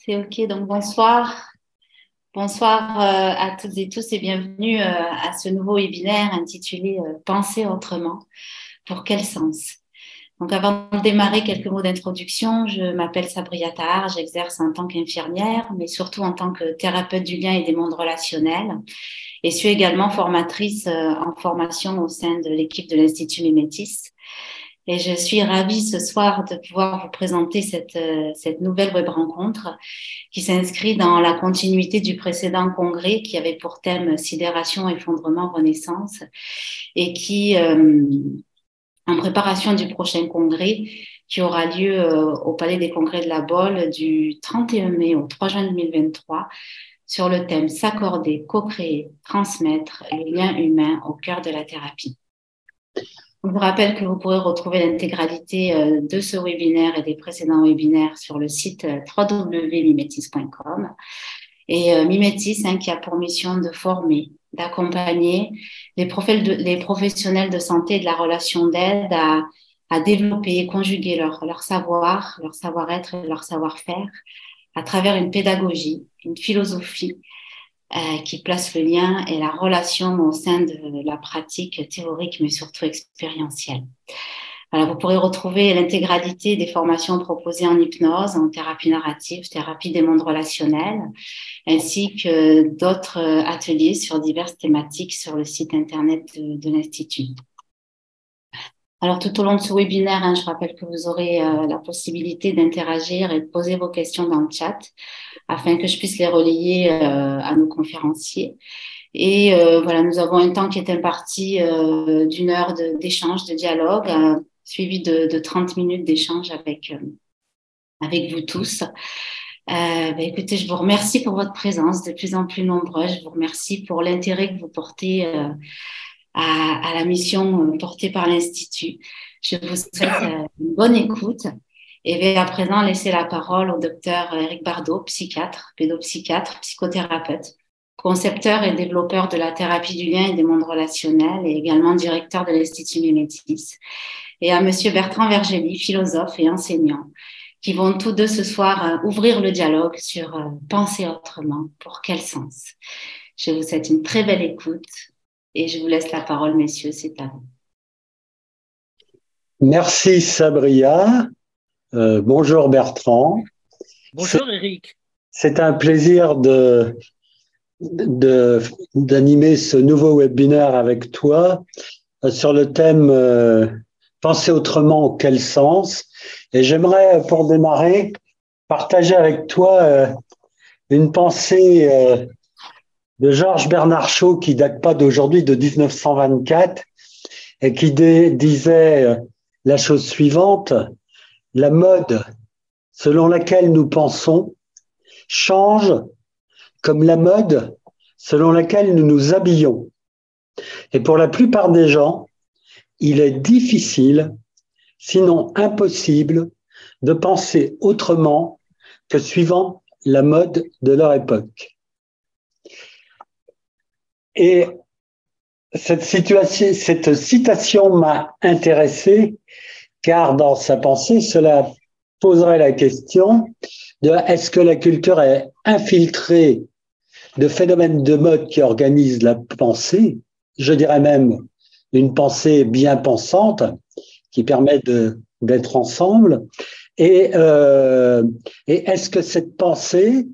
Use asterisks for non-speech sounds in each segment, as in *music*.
C'est OK. Donc, bonsoir. Bonsoir euh, à toutes et tous et bienvenue euh, à ce nouveau webinaire intitulé euh, Penser autrement. Pour quel sens? Donc, avant de démarrer, quelques mots d'introduction. Je m'appelle Sabria Tahar, j'exerce en tant qu'infirmière, mais surtout en tant que thérapeute du lien et des mondes relationnels. Et suis également formatrice en formation au sein de l'équipe de l'Institut Mimétis. Et je suis ravie ce soir de pouvoir vous présenter cette, euh, cette nouvelle web rencontre qui s'inscrit dans la continuité du précédent congrès qui avait pour thème sidération, effondrement, renaissance et qui, euh, en préparation du prochain congrès, qui aura lieu euh, au Palais des Congrès de la Bolle du 31 mai au 3 juin 2023 sur le thème S'accorder, co-créer, transmettre le lien humain au cœur de la thérapie. Je vous rappelle que vous pourrez retrouver l'intégralité euh, de ce webinaire et des précédents webinaires sur le site euh, www.mimetis.com. Et euh, Mimetis, hein, qui a pour mission de former, d'accompagner les, professionnels de santé et de la relation d'aide à, à, développer et conjuguer leur, leur savoir, leur savoir-être et leur savoir-faire à travers une pédagogie, une philosophie euh, qui place le lien et la relation au sein de la pratique théorique, mais surtout expérientielle. vous pourrez retrouver l'intégralité des formations proposées en hypnose, en thérapie narrative, thérapie des mondes relationnels, ainsi que d'autres ateliers sur diverses thématiques sur le site internet de l'Institut. Alors, tout au long de ce webinaire, hein, je rappelle que vous aurez euh, la possibilité d'interagir et de poser vos questions dans le chat afin que je puisse les relayer euh, à nos conférenciers. Et euh, voilà, nous avons un temps qui est imparti d'une heure d'échange, de, dialogue, suivi de, de, 30 minutes d'échange avec, avec vous tous. Euh, bah, écoutez, je vous remercie pour votre présence de plus en plus nombreux. Je vous remercie pour l'intérêt que vous portez à, la mission euh, portée par l'Institut. Je vous souhaite euh, une bonne écoute et vais à présent laisser la parole au docteur Eric Bardot, psychiatre, pédopsychiatre, psychothérapeute, concepteur et développeur de la thérapie du lien et des mondes relationnels et également directeur de l'Institut Mimétis, et à monsieur Bertrand Vergely, philosophe et enseignant, qui vont tous deux ce soir euh, ouvrir le dialogue sur penser autrement, pour quel sens. Je vous souhaite une très belle écoute et je vous laisse la parole, messieurs, c'est à vous. Merci Sabria. Euh, bonjour Bertrand. Bonjour Eric. C'est un plaisir de, d'animer ce nouveau webinaire avec toi euh, sur le thème euh, Penser autrement, quel sens Et j'aimerais, pour démarrer, partager avec toi une pensée de Georges Bernard Shaw qui date pas d'aujourd'hui, de 1924, et qui disait euh, la chose suivante, la mode selon laquelle nous pensons change comme la mode selon laquelle nous nous habillons. Et pour la plupart des gens, il est difficile, sinon impossible, de penser autrement que suivant la mode de leur époque. Et cette, citation m'a intéressé car dans sa pensée, cela poserait la question de est-ce que la culture est infiltrée de phénomènes de mode qui organisent la pensée, je dirais même une pensée bien pensante qui permet d'être ensemble. Et, euh, et est-ce que cette pensée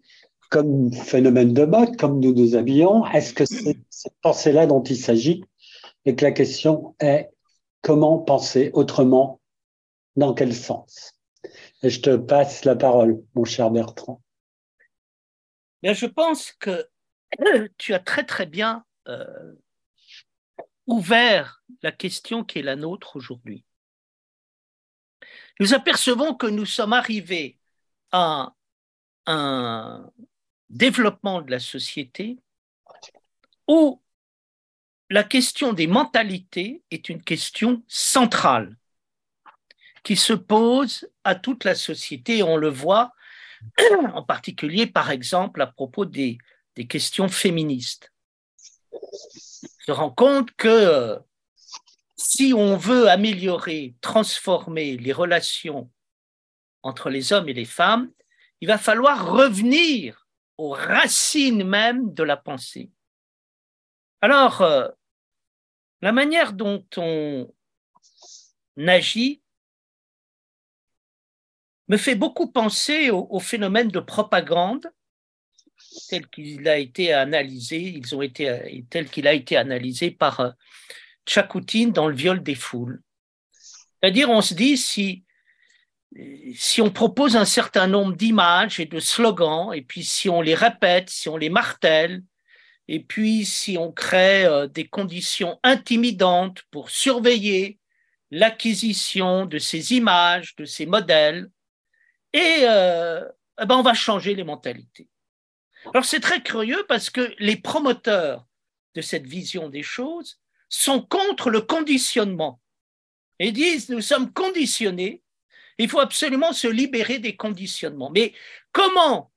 comme phénomène de mode, comme nous nous habillons Est-ce que c'est cette pensée-là dont il s'agit et que la question est comment penser autrement Dans quel sens? Et je te passe la parole, mon cher Bertrand. Bien, je pense que *coughs* tu as très très bien euh, ouvert la question qui est la nôtre aujourd'hui. Nous apercevons que nous sommes arrivés à un développement de la société où la question des mentalités est une question centrale qui se pose à toute la société. On le voit en particulier, par exemple, à propos des, questions féministes. On se rend compte que si on veut améliorer, transformer les relations entre les hommes et les femmes, il va falloir revenir aux racines même de la pensée. Alors, euh, la manière dont on agit me fait beaucoup penser au, phénomène de propagande tel qu'il a été analysé, ils ont été, tel qu'il a été analysé par euh, Tchakoutine dans le viol des foules. C'est-à-dire, on se dit, si, si on propose un certain nombre d'images et de slogans, et puis si on les répète, si on les martèle, et puis si on crée euh, des conditions intimidantes pour surveiller l'acquisition de ces images, de ces modèles, et euh, eh ben on va changer les mentalités. Alors c'est très curieux parce que les promoteurs de cette vision des choses sont contre le conditionnement et disent nous sommes conditionnés, il faut absolument se libérer des conditionnements. Mais comment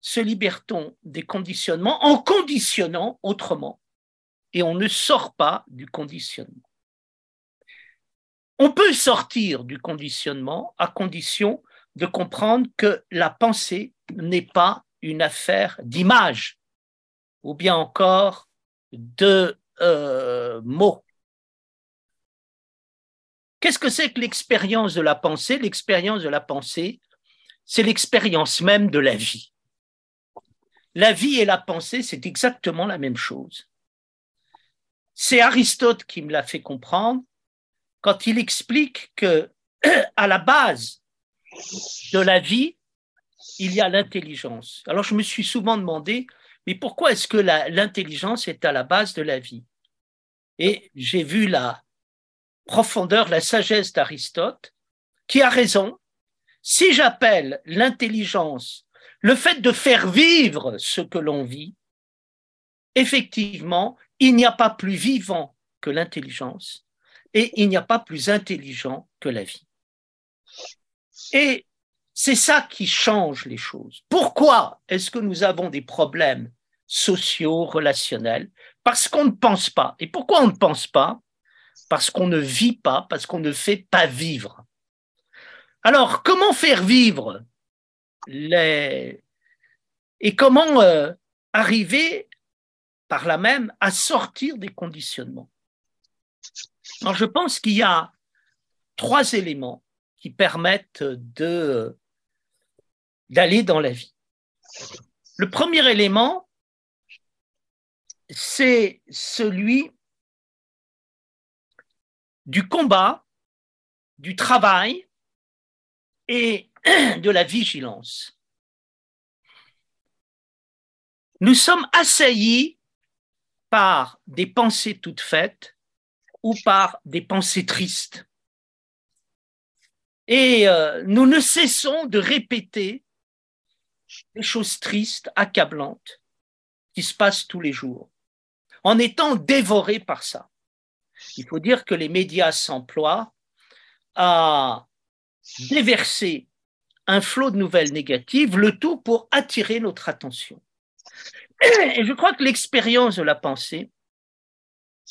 se libère-t-on des conditionnements en conditionnant autrement? Et on ne sort pas du conditionnement. On peut sortir du conditionnement à condition de comprendre que la pensée n'est pas une affaire d'image ou bien encore de euh, mots. Qu'est-ce que c'est que l'expérience de la pensée? L'expérience de la pensée, c'est l'expérience même de la vie. La vie et la pensée, c'est exactement la même chose. C'est Aristote qui me l'a fait comprendre quand il explique que *clears throat* à la base de la vie, il y a l'intelligence. Alors je me suis souvent demandé, mais pourquoi est-ce que l'intelligence est à la base de la vie? Et j'ai vu la profondeur, la sagesse d'Aristote, qui a raison. Si j'appelle l'intelligence le fait de faire vivre ce que l'on vit, effectivement, il n'y a pas plus vivant que l'intelligence et il n'y a pas plus intelligent que la vie. Et c'est ça qui change les choses. Pourquoi est-ce que nous avons des problèmes sociaux, relationnels? Parce qu'on ne pense pas. Et pourquoi on ne pense pas? Parce qu'on ne vit pas, parce qu'on ne fait pas vivre. Alors, comment faire vivre les... et comment euh, arriver par là même à sortir des conditionnements? Alors, je pense qu'il y a trois éléments qui permettent d'aller dans la vie. Le premier élément, c'est celui du combat, du travail et *clears throat* de la vigilance. Nous sommes assaillis par des pensées toutes faites ou par des pensées tristes. Et euh, nous ne cessons de répéter des choses tristes, accablantes, qui se passent tous les jours, en étant dévorés par ça. Il faut dire que les médias s'emploient à déverser un flot de nouvelles négatives, le tout pour attirer notre attention. Et je crois que l'expérience de la pensée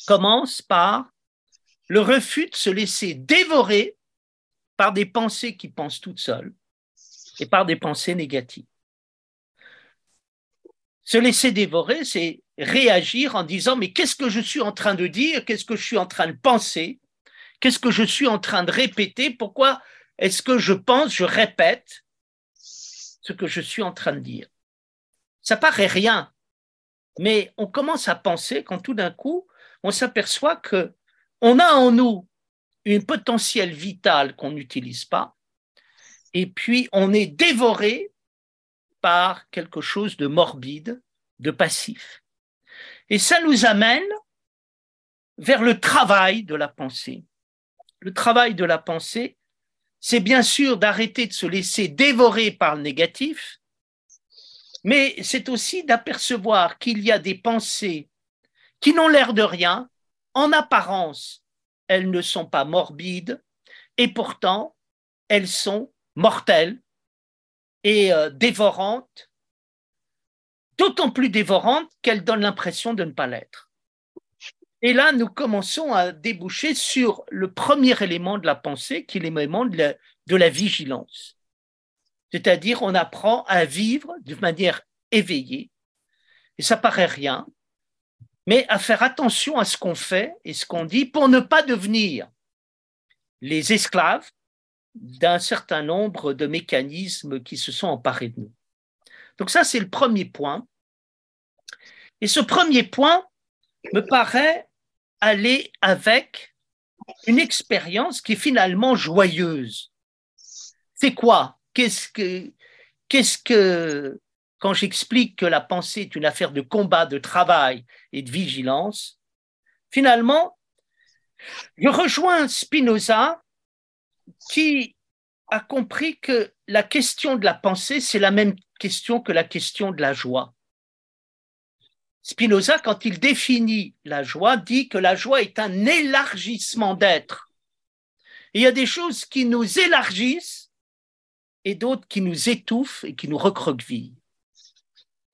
commence par le refus de se laisser dévorer par des pensées qui pensent toutes seules et par des pensées négatives. Se laisser dévorer, c'est réagir en disant mais qu'est-ce que je suis en train de dire, qu'est-ce que je suis en train de penser, qu'est-ce que je suis en train de répéter, pourquoi est-ce que je pense, je répète ce que je suis en train de dire? Ça paraît rien, mais on commence à penser quand tout d'un coup on s'aperçoit que on a en nous une potentiel vitale qu'on n'utilise pas, et puis on est dévoré par quelque chose de morbide, de passif. Et ça nous amène vers le travail de la pensée. Le travail de la pensée, c'est bien sûr d'arrêter de se laisser dévorer par le négatif, mais c'est aussi d'apercevoir qu'il y a des pensées qui n'ont l'air de rien, en apparence, elles ne sont pas morbides, et pourtant, elles sont mortelles, et euh, dévorante, d'autant plus dévorante qu'elle donne l'impression de ne pas l'être. Et là, nous commençons à déboucher sur le premier élément de la pensée, qui est l'élément de la, vigilance. C'est-à-dire, on apprend à vivre de manière éveillée, et ça paraît rien, mais à faire attention à ce qu'on fait et ce qu'on dit pour ne pas devenir les esclaves d'un certain nombre de mécanismes qui se sont emparés de nous. Donc ça, c'est le premier point. Et ce premier point me paraît aller avec une expérience qui est finalement joyeuse. C'est quoi? Qu'est-ce que, qu'est-ce que, quand j'explique que la pensée est une affaire de combat, de travail et de vigilance, finalement, je rejoins Spinoza qui a compris que la question de la pensée, c'est la même question que la question de la joie. Spinoza, quand il définit la joie, dit que la joie est un élargissement d'être. Il y a des choses qui nous élargissent et d'autres qui nous étouffent et qui nous recroquevillent.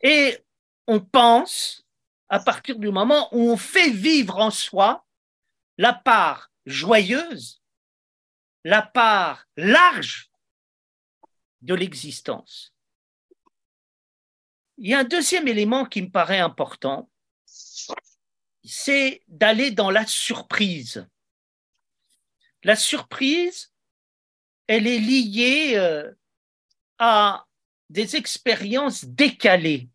Et on pense, à partir du moment où on fait vivre en soi la part joyeuse la part large de l'existence. Il y a un deuxième élément qui me paraît important, c'est d'aller dans la surprise. La surprise, elle est liée euh, à des expériences décalées.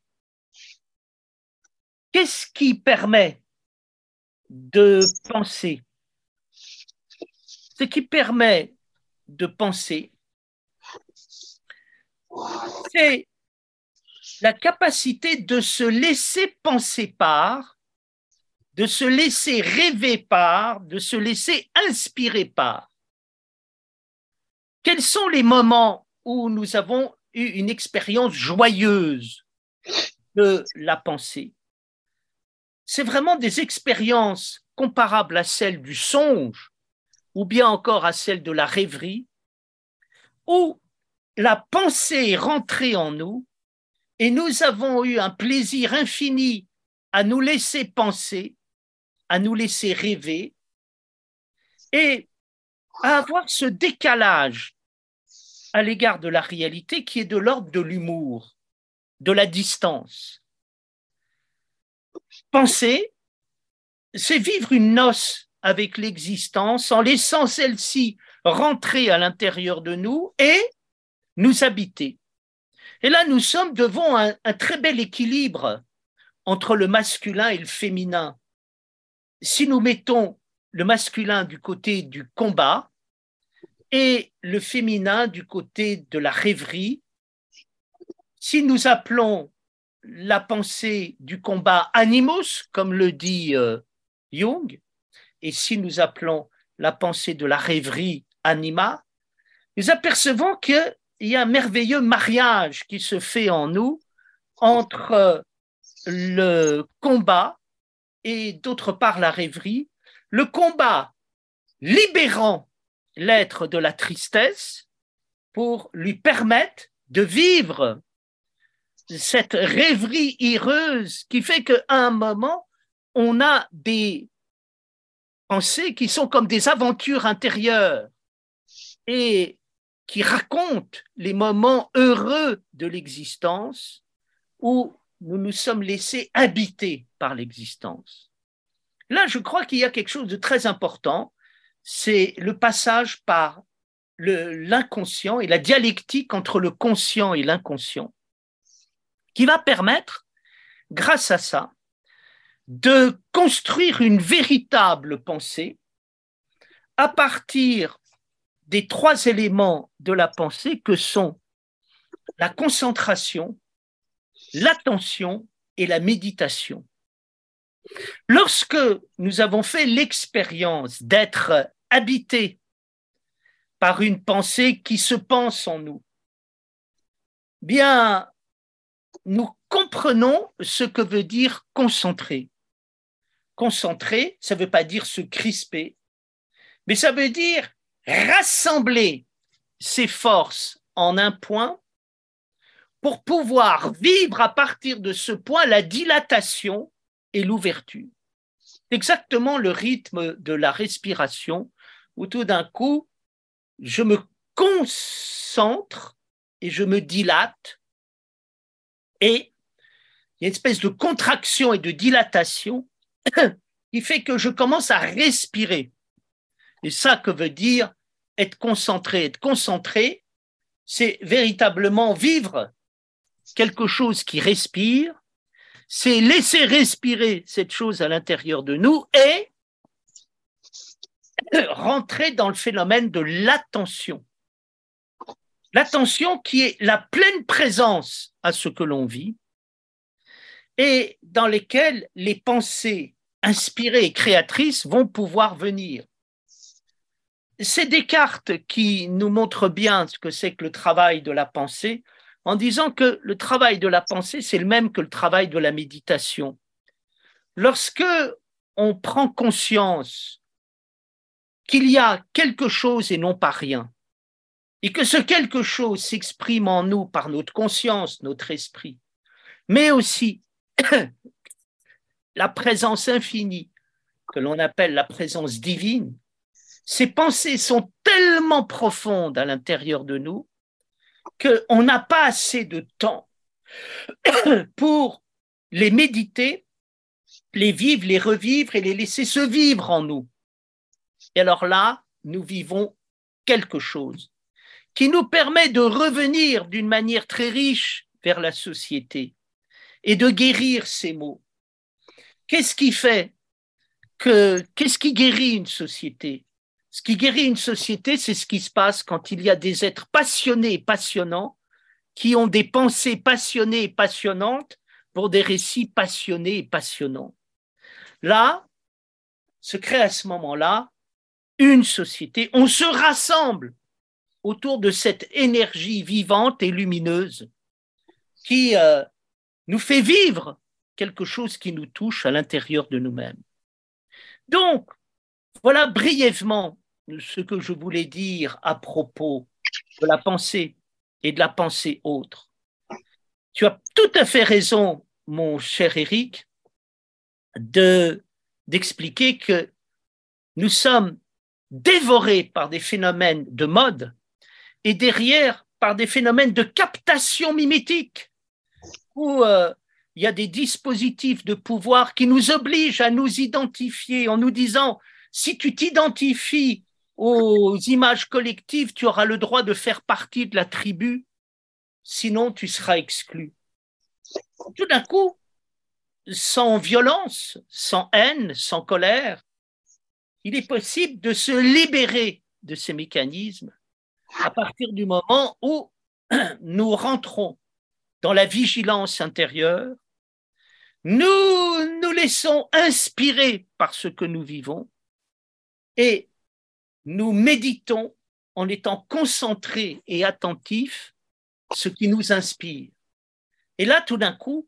Qu'est-ce qui permet de penser? Ce qui permet de penser, c'est la capacité de se laisser penser par, de se laisser rêver par, de se laisser inspirer par. Quels sont les moments où nous avons une expérience joyeuse de la pensée. C'est vraiment des expériences comparables à celles du songe, ou bien encore à celle de la rêverie, où la pensée est rentrée en nous et nous avons eu un plaisir infini à nous laisser penser, à nous laisser rêver et à avoir ce décalage à l'égard de la réalité qui est de l'ordre de l'humour, de la distance. Penser, c'est vivre une noce avec l'existence en laissant celle-ci rentrer à l'intérieur de nous et nous habiter. Et là, nous sommes devant un, très bel équilibre entre le masculin et le féminin. Si nous mettons le masculin du côté du combat et le féminin du côté de la rêverie, si nous appelons la pensée du combat animus, comme le dit euh, Jung, et si nous appelons la pensée de la rêverie anima, nous apercevons qu'il y a un merveilleux mariage qui se fait en nous entre le combat et d'autre part la rêverie, le combat libérant l'être de la tristesse pour lui permettre de vivre cette rêverie heureuse qui fait qu'à un moment, on a des pensées qui sont comme des aventures intérieures et qui racontent les moments heureux de l'existence où nous nous sommes laissés habiter par l'existence. Là, je crois qu'il y a quelque chose de très important, c'est le passage par l'inconscient et la dialectique entre le conscient et l'inconscient, qui va permettre, grâce à ça, de construire une véritable pensée à partir des trois éléments de la pensée que sont la concentration, l'attention et la méditation. Lorsque nous avons fait l'expérience d'être habités par une pensée qui se pense en nous, bien, nous comprenons ce que veut dire concentrer concentrer, ça ne veut pas dire se crisper, mais ça veut dire rassembler ses forces en un point pour pouvoir vivre à partir de ce point la dilatation et l'ouverture. Exactement le rythme de la respiration où tout d'un coup, je me concentre et je me dilate et il y a une espèce de contraction et de dilatation *coughs* qui fait que je commence à respirer. Et ça que veut dire être concentré. Être concentré, c'est véritablement vivre quelque chose qui respire, c'est laisser respirer cette chose à l'intérieur de nous et *coughs* rentrer dans le phénomène de l'attention. L'attention qui est la pleine présence à ce que l'on vit et dans lesquelles les pensées inspirées et créatrices vont pouvoir venir. C'est Descartes qui nous montre bien ce que c'est que le travail de la pensée en disant que le travail de la pensée, c'est le même que le travail de la méditation. Lorsque on prend conscience qu'il y a quelque chose et non pas rien, et que ce quelque chose s'exprime en nous par notre conscience, notre esprit, mais aussi *coughs* la présence infinie que l'on appelle la présence divine, ces pensées sont tellement profondes à l'intérieur de nous qu'on n'a pas assez de temps *coughs* pour les méditer, les vivre, les revivre et les laisser se vivre en nous. Et alors là, nous vivons quelque chose qui nous permet de revenir d'une manière très riche vers la société et de guérir ces maux. Qu'est-ce qui fait que, qu'est-ce qui guérit une société? Ce qui guérit une société, c'est ce qui se passe quand il y a des êtres passionnés et passionnants qui ont des pensées passionnées et passionnantes pour des récits passionnés et passionnants. Là, se crée à ce moment-là une société, on se rassemble autour de cette énergie vivante et lumineuse qui euh, nous fait vivre quelque chose qui nous touche à l'intérieur de nous-mêmes. Donc, voilà brièvement ce que je voulais dire à propos de la pensée et de la pensée autre. Tu as tout à fait raison, mon cher Eric, de d'expliquer que nous sommes dévorés par des phénomènes de mode et derrière par des phénomènes de captation mimétique, où euh, il y a des dispositifs de pouvoir qui nous obligent à nous identifier en nous disant, si tu t'identifies aux images collectives, tu auras le droit de faire partie de la tribu, sinon tu seras exclu. Tout d'un coup, sans violence, sans haine, sans colère, il est possible de se libérer de ces mécanismes à partir du moment où *clears throat* nous rentrons dans la vigilance intérieure, nous nous laissons inspirer par ce que nous vivons et nous méditons en étant concentrés et attentifs ce qui nous inspire. Et là, tout d'un coup,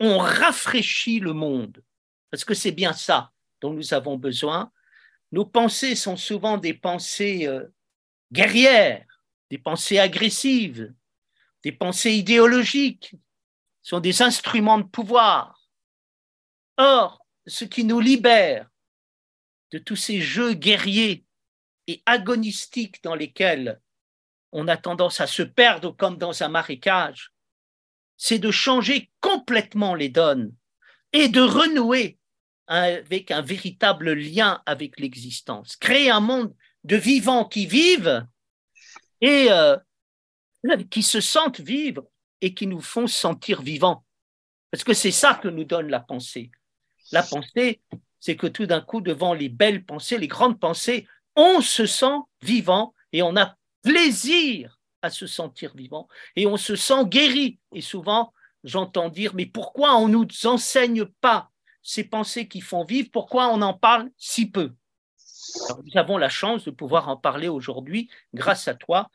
on rafraîchit le monde, parce que c'est bien ça dont nous avons besoin. Nos pensées sont souvent des pensées euh, guerrières, des pensées agressives, des pensées idéologiques, sont des instruments de pouvoir. Or, ce qui nous libère de tous ces jeux guerriers et agonistiques dans lesquels on a tendance à se perdre comme dans un marécage, c'est de changer complètement les donnes et de renouer avec un véritable lien avec l'existence, créer un monde de vivants qui vivent et euh, qui se sentent vivre et qui nous font sentir vivants. Parce que c'est ça que nous donne la pensée. La pensée, c'est que tout d'un coup, devant les belles pensées, les grandes pensées, on se sent vivant et on a plaisir à se sentir vivant et on se sent guéri. Et souvent, j'entends dire, mais pourquoi on ne nous enseigne pas ces pensées qui font vivre Pourquoi on en parle si peu? Nous avons la chance de pouvoir en parler aujourd'hui grâce à toi.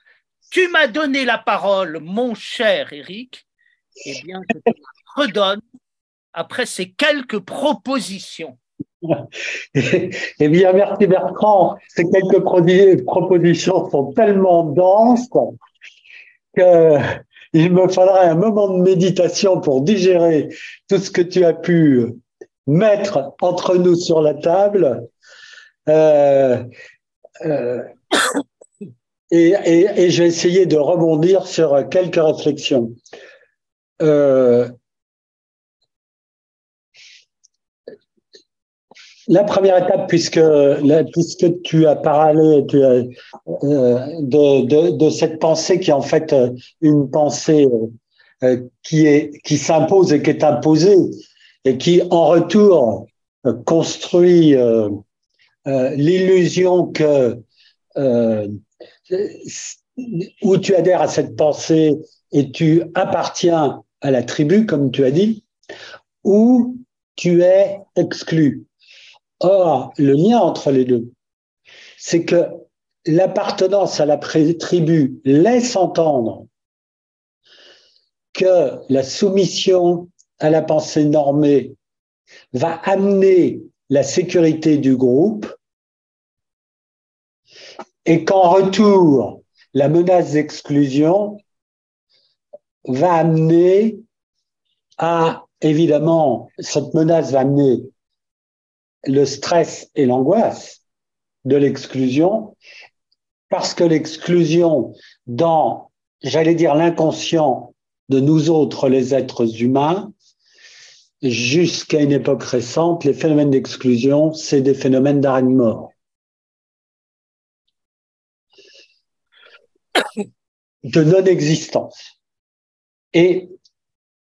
Tu m'as donné la parole, mon cher Eric. Eh bien, je te redonne après ces quelques propositions. *laughs* eh bien, merci Bertrand. Ces quelques propositions sont tellement denses qu'il me faudrait un moment de méditation pour digérer tout ce que tu as pu mettre entre nous sur la table. Euh, euh, Et, et, je vais essayer de rebondir sur quelques réflexions. Euh, la première étape, puisque, puisque tu as parlé de, de, cette pensée qui est en fait une pensée qui qui s'impose et qui est imposée et qui en retour construit euh, euh, l'illusion que euh, où tu adhères à cette pensée et tu appartiens à la tribu, comme tu as dit, ou tu es exclu. Or, le lien entre les deux, c'est que l'appartenance à la tribu laisse entendre que la soumission à la pensée normée va amener la sécurité du groupe. Et qu'en retour, la menace d'exclusion va amener à, évidemment, cette menace va amener le stress et l'angoisse de l'exclusion, parce que l'exclusion dans, j'allais dire, l'inconscient de nous autres, les êtres humains, jusqu'à une époque récente, les phénomènes d'exclusion, c'est des phénomènes d'arrêt de mort. de non-existence. Et,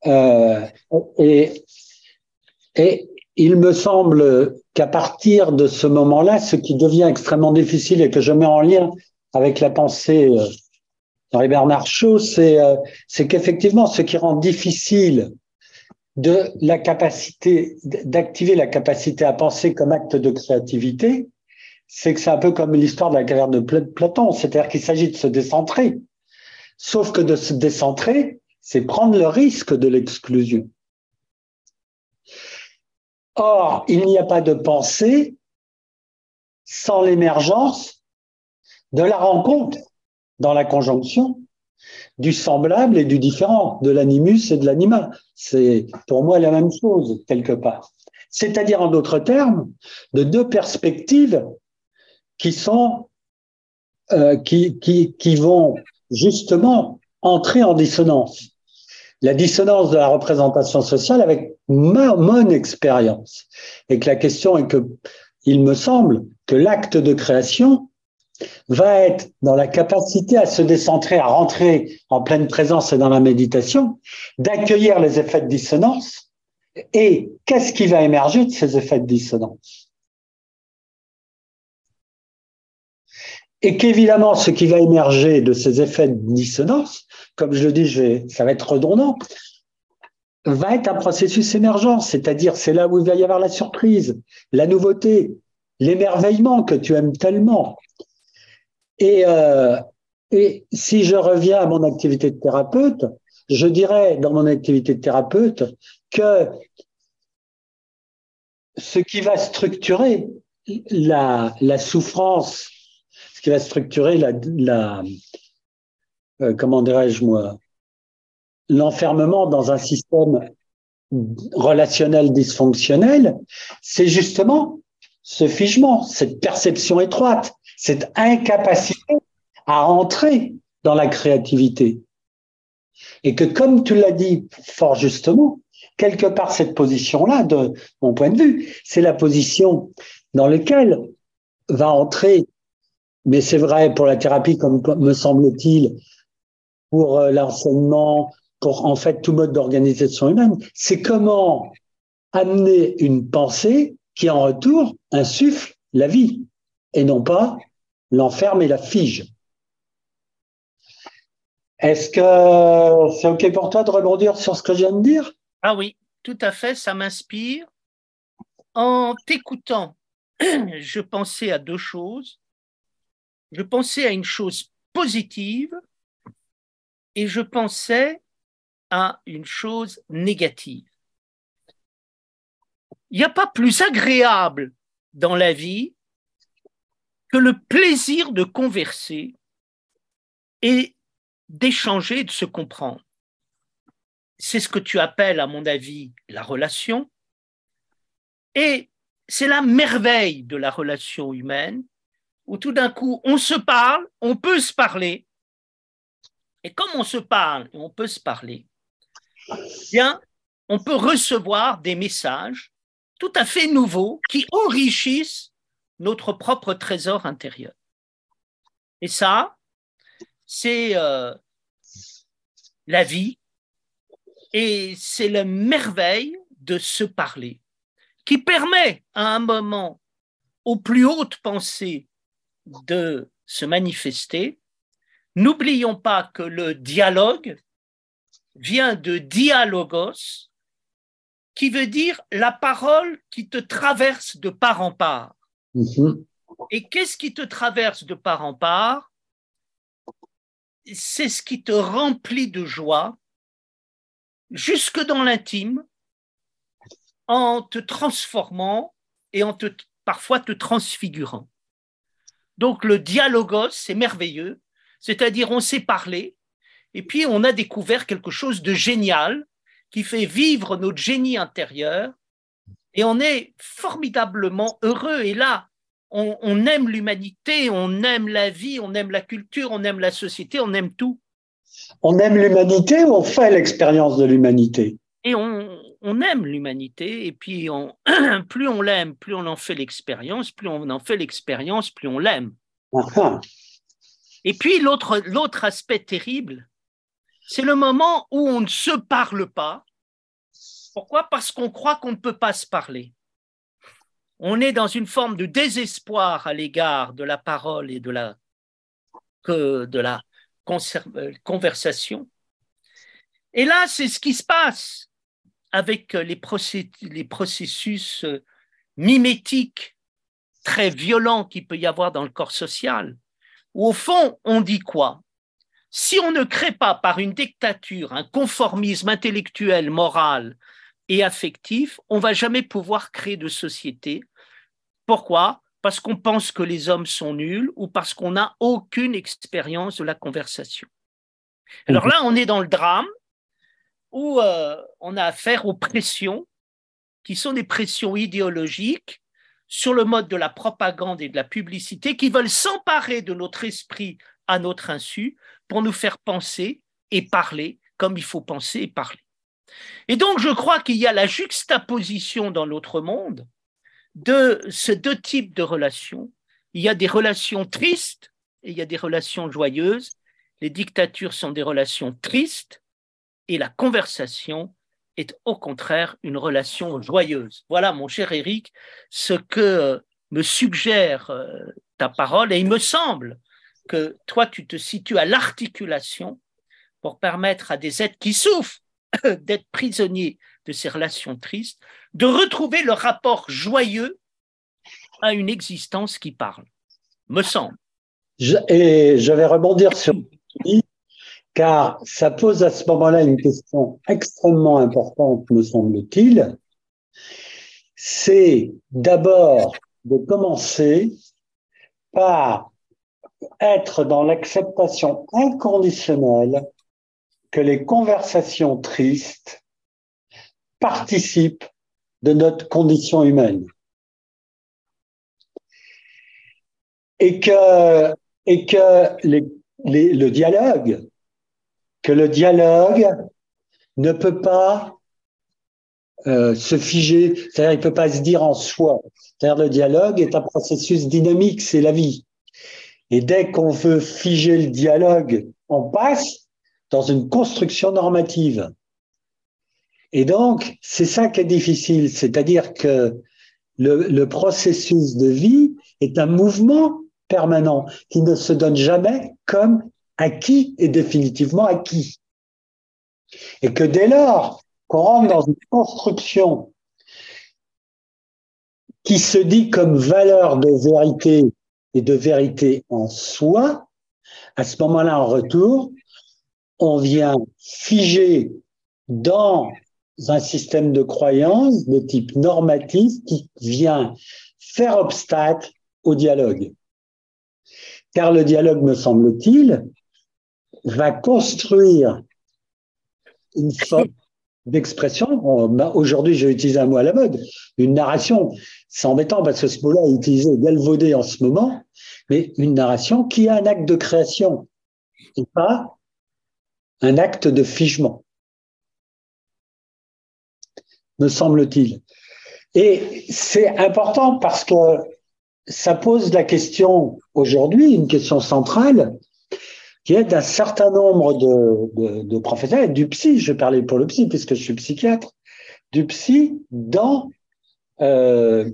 euh, et, et il me semble qu'à partir de ce moment-là, ce qui devient extrêmement difficile et que je mets en lien avec la pensée euh, d'Henri Bernard Shaw, c'est euh, qu'effectivement, ce qui rend difficile de la capacité d'activer la capacité à penser comme acte de créativité, c'est que c'est un peu comme l'histoire de la caverne de Platon, c'est-à-dire qu'il s'agit de se décentrer. Sauf que de se décentrer, c'est prendre le risque de l'exclusion. Or, il n'y a pas de pensée sans l'émergence de la rencontre dans la conjonction du semblable et du différent, de l'animus et de l'anima. C'est pour moi la même chose, quelque part. C'est-à-dire, en d'autres termes, de deux perspectives qui sont, euh, qui, qui, qui vont justement entrer en dissonance. La dissonance de la représentation sociale avec ma, mon expérience. Et que la question est que, il me semble que l'acte de création va être dans la capacité à se décentrer, à rentrer en pleine présence et dans la méditation, d'accueillir les effets de dissonance. Et qu'est-ce qui va émerger de ces effets de dissonance? Et qu'évidemment, ce qui va émerger de ces effets de dissonance, comme je le dis, ça va être redondant, va être un processus émergent, c'est-à-dire c'est là où il va y avoir la surprise, la nouveauté, l'émerveillement que tu aimes tellement. Et, euh, et si je reviens à mon activité de thérapeute, je dirais dans mon activité de thérapeute que ce qui va structurer la, la souffrance, ce qui va structurer la, la euh, comment dirais-je moi, l'enfermement dans un système relationnel dysfonctionnel, c'est justement ce figement, cette perception étroite, cette incapacité à entrer dans la créativité. Et que comme tu l'as dit fort justement, quelque part cette position-là, de mon point de vue, c'est la position dans laquelle va entrer, mais c'est vrai pour la thérapie comme me semble-t-il, pour euh, l'enseignement, pour en fait tout mode d'organisation humaine, c'est comment amener une pensée qui en retour insuffle la vie et non pas l'enferme et la fige. Est-ce que c'est OK pour toi de rebondir sur ce que je viens de dire? Ah oui, tout à fait, ça m'inspire. En t'écoutant, *clears throat* je pensais à deux choses. Je pensais à une chose positive et je pensais à une chose négative. Il n'y a pas plus agréable dans la vie que le plaisir de converser et d'échanger, de se comprendre. C'est ce que tu appelles, à mon avis, la relation. Et c'est la merveille de la relation humaine où tout d'un coup on se parle, on peut se parler, et comme on se parle et on peut se parler, eh bien, on peut recevoir des messages tout à fait nouveaux qui enrichissent notre propre trésor intérieur. Et ça, c'est euh, la vie et c'est la merveille de se parler qui permet à un moment aux plus hautes pensées de se manifester. N'oublions pas que le dialogue vient de dialogos, qui veut dire la parole qui te traverse de part en part. Mm-hmm. Et qu'est-ce qui te traverse de part en part? C'est ce qui te remplit de joie, jusque dans l'intime, en te transformant et en te, parfois te transfigurant. Donc le dialogos, c'est merveilleux, c'est-à-dire on s'est parlé, et puis on a découvert quelque chose de génial qui fait vivre notre génie intérieur, et on est formidablement heureux. Et là, on, on aime l'humanité, on aime la vie, on aime la culture, on aime la société, on aime tout. On aime l'humanité ou on fait l'expérience de l'humanité? Et on, on aime l'humanité, et puis *clears throat* plus on l'aime, plus on en fait l'expérience, plus on en fait l'expérience, plus on l'aime. Et puis l'autre aspect terrible, c'est le moment où on ne se parle pas. Pourquoi? Parce qu'on croit qu'on ne peut pas se parler. On est dans une forme de désespoir à l'égard de la parole et de la, de la conversation. Et là, c'est ce qui se passe avec euh, les, processus euh, mimétiques très violents qu'il peut y avoir dans le corps social, où au fond, on dit quoi? Si on ne crée pas par une dictature un conformisme intellectuel, moral et affectif, on va jamais pouvoir créer de société. Pourquoi? Parce qu'on pense que les hommes sont nuls ou parce qu'on n'a aucune expérience de la conversation. Alors là, on est dans le drame où euh, on a affaire aux pressions qui sont des pressions idéologiques sur le mode de la propagande et de la publicité qui veulent s'emparer de notre esprit à notre insu pour nous faire penser et parler comme il faut penser et parler. Et donc, je crois qu'il y a la juxtaposition dans notre monde de ces deux types de relations. Il y a des relations tristes et il y a des relations joyeuses. Les dictatures sont des relations tristes et la conversation est au contraire une relation joyeuse. Voilà, mon cher Eric, ce que me suggère euh, ta parole, et il me semble que toi, tu te situes à l'articulation pour permettre à des êtres qui souffrent *laughs* d'être prisonniers de ces relations tristes, de retrouver le rapport joyeux à une existence qui parle, me semble. et je vais rebondir sur car ça pose à ce moment-là une question extrêmement importante, me semble-t-il. C'est d'abord de commencer par être dans l'acceptation inconditionnelle que les conversations tristes participent de notre condition humaine. Et que, et que le dialogue que le dialogue ne peut pas euh, se figer, c'est-à-dire il ne peut pas se dire en soi. C'est-à-dire le dialogue est un processus dynamique, c'est la vie. Et dès qu'on veut figer le dialogue, on passe dans une construction normative. Et donc, c'est ça qui est difficile, c'est-à-dire que le, processus de vie est un mouvement permanent qui ne se donne jamais comme acquis et définitivement acquis. Et que dès lors qu'on rentre dans une construction qui se dit comme valeur de vérité et de vérité en soi, à ce moment-là, en retour, on vient figer dans un système de croyance de type normatif qui vient faire obstacle au dialogue. Car le dialogue, me semble-t-il, va construire une forme d'expression. Aujourd'hui, j'ai utilisé un mot à la mode, une narration. C'est embêtant parce que ce mot-là est utilisé galvaudé en ce moment, mais une narration qui a un acte de création et pas un acte de figement, me semble-t-il. Et c'est important parce que ça pose la question aujourd'hui, une question centrale, qui est d'un certain nombre de, de, professionnels, du psy, je parlais pour le psy puisque je suis psychiatre, du psy dans, euh,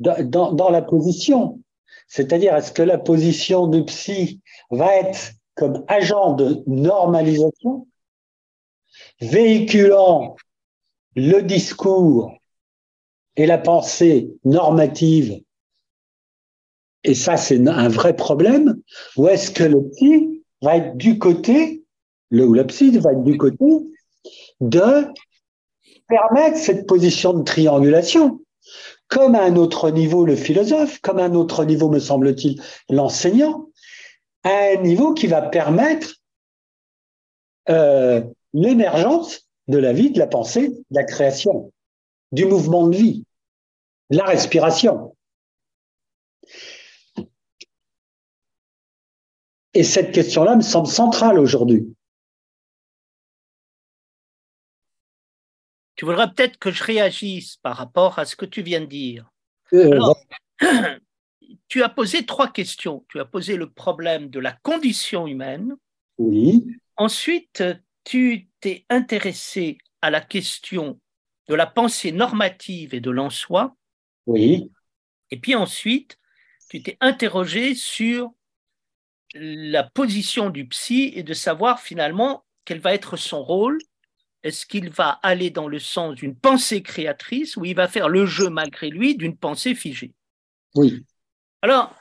dans, dans la position. C'est-à-dire, est-ce que la position du psy va être comme agent de normalisation, véhiculant le discours et la pensée normative, et ça c'est un vrai problème, ou est-ce que le psy va être du côté, le ou la psy va être du côté de permettre cette position de triangulation, comme à un autre niveau le philosophe, comme à un autre niveau, me semble-t-il, l'enseignant, à un niveau qui va permettre euh, l'émergence de la vie, de la pensée, de la création, du mouvement de vie, la respiration. Et cette question-là me semble centrale aujourd'hui. Tu voudrais peut-être que je réagisse par rapport à ce que tu viens de dire. Euh, *clears throat* tu as posé trois questions. Tu as posé le problème de la condition humaine. Oui. Ensuite, tu t'es intéressé à la question de la pensée normative et de l'en-soi. Oui. Et puis ensuite, tu t'es interrogé sur la position du psy et de savoir finalement quel va être son rôle. Est-ce qu'il va aller dans le sens d'une pensée créatrice ou il va faire le jeu malgré lui d'une pensée figée? Oui. Alors,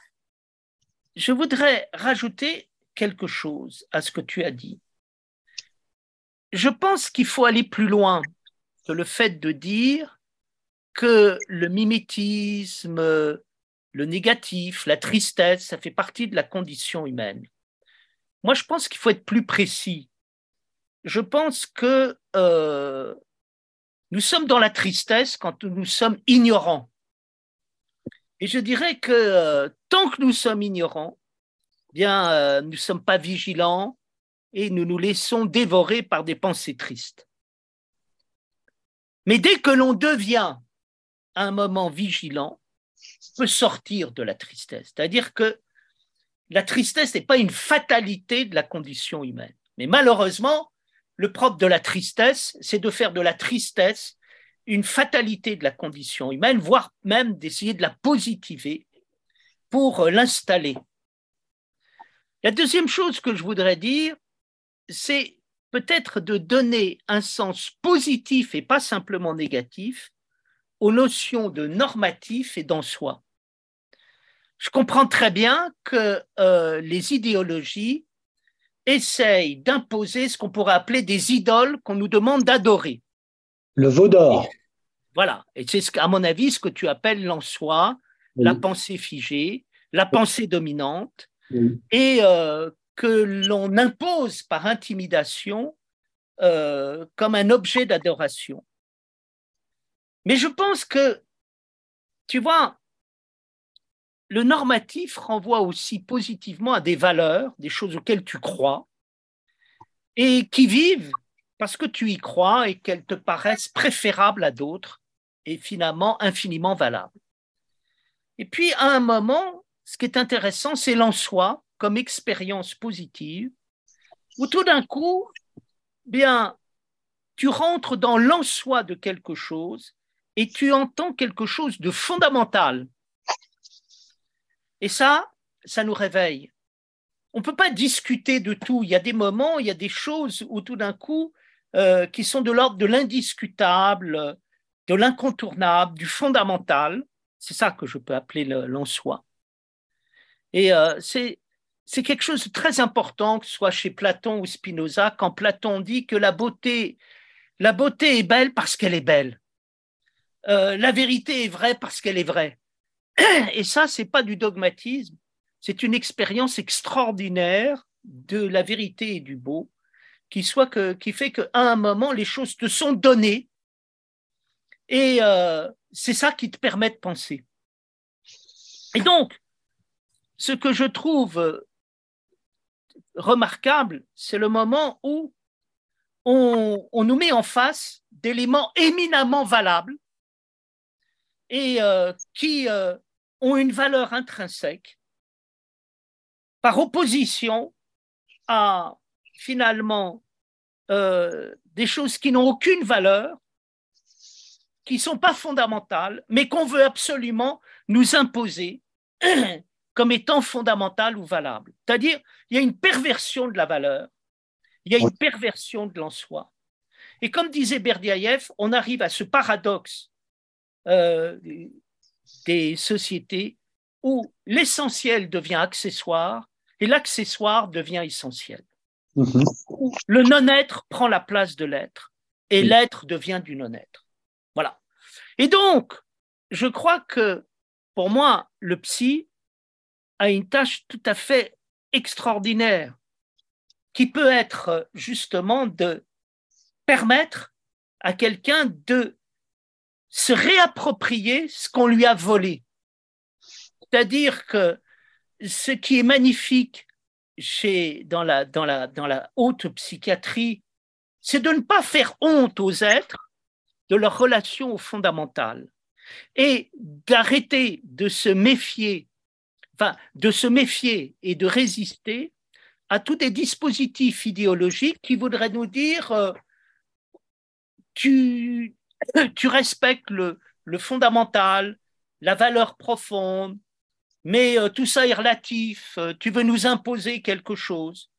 je voudrais rajouter quelque chose à ce que tu as dit. Je pense qu'il faut aller plus loin que le fait de dire que le mimétisme, le négatif, la tristesse, ça fait partie de la condition humaine. Moi, je pense qu'il faut être plus précis. Je pense que euh, nous sommes dans la tristesse quand nous sommes ignorants. Et je dirais que euh, tant que nous sommes ignorants, eh bien, euh, nous ne sommes pas vigilants et nous nous laissons dévorer par des pensées tristes. Mais dès que l'on devient un moment vigilant, on peut sortir de la tristesse. C'est-à-dire que la tristesse n'est pas une fatalité de la condition humaine. Mais malheureusement, le propre de la tristesse, c'est de faire de la tristesse une fatalité de la condition humaine, voire même d'essayer de la positiver pour euh, l'installer. La deuxième chose que je voudrais dire, c'est peut-être de donner un sens positif et pas simplement négatif aux notions de normatif et d'en soi. Je comprends très bien que euh, les idéologies essayent d'imposer ce qu'on pourrait appeler des idoles qu'on nous demande d'adorer. Le veau d'or. Voilà, et c'est à mon avis ce que tu appelles l'en-soi, la pensée figée, la pensée dominante, et euh, que l'on impose par intimidation euh, comme un objet d'adoration. Mais je pense que, tu vois, le normatif renvoie aussi positivement à des valeurs, des choses auxquelles tu crois, et qui vivent parce que tu y crois et qu'elles te paraissent préférables à d'autres et finalement infiniment valables. Et puis, à un moment, ce qui est intéressant, c'est l'en soi comme expérience positive, où tout d'un coup, bien, tu rentres dans l'en soi de quelque chose et tu entends quelque chose de fondamental. Et ça, ça nous réveille. On ne peut pas discuter de tout. Il y a des moments, il y a des choses où tout d'un coup, euh, qui sont de l'ordre de l'indiscutable, de l'incontournable, du fondamental. C'est ça que je peux appeler l'en soi. Et euh, c'est quelque chose de très important, que ce soit chez Platon ou Spinoza, quand Platon dit que la beauté, la beauté est belle parce qu'elle est belle. Euh, la vérité est vraie parce qu'elle est vraie. *clears throat* Et ça, c'est pas du dogmatisme, c'est une expérience extraordinaire de la vérité et du beau qui, fait qu'à un moment, les choses te sont données et euh, c'est ça qui te permet de penser. Et donc, ce que je trouve remarquable, c'est le moment où on, nous met en face d'éléments éminemment valables et euh, qui euh, ont une valeur intrinsèque par opposition à finalement euh, des choses qui n'ont aucune valeur, qui ne sont pas fondamentales, mais qu'on veut absolument nous imposer *clears throat* comme étant fondamentales ou valables. C'est-à-dire, il y a une perversion de la valeur, il y a une perversion de l'en-soi. Et comme disait Berdiaïev, on arrive à ce paradoxe euh, des sociétés où l'essentiel devient accessoire et l'accessoire devient essentiel. Mhm. Le non-être prend la place de l'être et l'être devient du non-être. Voilà. Et donc, je crois que pour moi, le psy a une tâche tout à fait extraordinaire qui peut être justement de permettre à quelqu'un de se réapproprier ce qu'on lui a volé. C'est-à-dire que ce qui est magnifique chez, dans, la, dans, la, dans la haute psychiatrie, c'est de ne pas faire honte aux êtres de leur relation fondamentale et d'arrêter de se méfier, enfin, de se méfier et de résister à tous des dispositifs idéologiques qui voudraient nous dire euh, tu, *laughs* tu respectes le, le fondamental, la valeur profonde, mais euh, tout ça est relatif, euh, tu veux nous imposer quelque chose.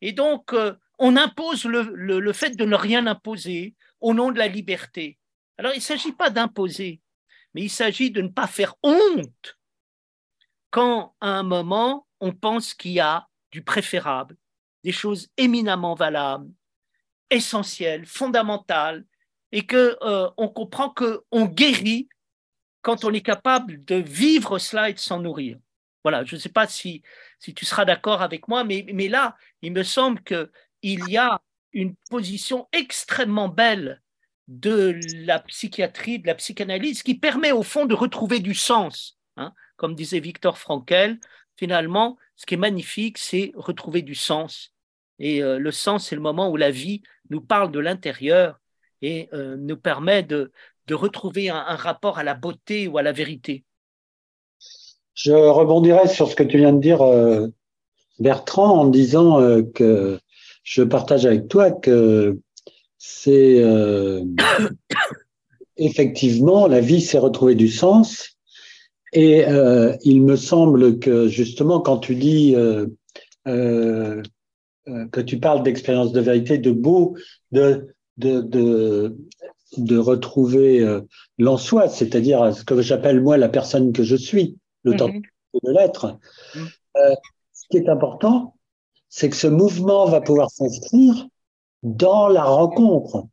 Et donc, euh, on impose le, fait de ne rien imposer au nom de la liberté. Alors, il ne s'agit pas d'imposer, mais il s'agit de ne pas faire honte quand, à un moment, on pense qu'il y a du préférable, des choses éminemment valables, essentielles, fondamentales, et qu'on on comprend qu'on guérit quand on est capable de vivre cela et de s'en nourrir. Voilà, je ne sais pas si, tu seras d'accord avec moi, mais, mais là, il me semble qu'il y a une position extrêmement belle de la psychiatrie, de la psychanalyse, qui permet au fond de retrouver du sens. Hein. Comme disait Victor Frankel, finalement, ce qui est magnifique, c'est retrouver du sens. Et euh, le sens, c'est le moment où la vie nous parle de l'intérieur et euh, nous permet de, de retrouver un, rapport à la beauté ou à la vérité. Je rebondirai sur ce que tu viens de dire, euh, Bertrand, en disant euh, que je partage avec toi que c'est *coughs* effectivement la vie, c'est retrouver du sens. Et il me semble que justement, quand tu dis que tu parles d'expérience de vérité, de beau, de, de, de, de retrouver euh, l'en soi, c'est-à-dire ce que j'appelle moi la personne que je suis, le temps mhm. de l'être. Mhm. Euh, ce qui est important, c'est que ce mouvement va pouvoir s'inscrire dans la rencontre.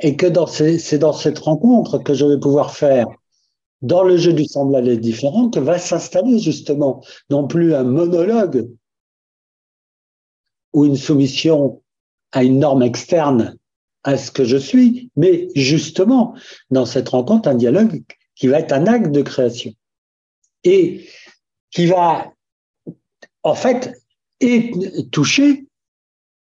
Et que c'est dans cette rencontre que je vais pouvoir faire, dans le jeu du semblable et différent, que va s'installer justement non plus un monologue ou une soumission à une norme externe à ce que je suis, mais justement, dans cette rencontre, un dialogue qui va être un acte de création et qui va, en fait, être touché,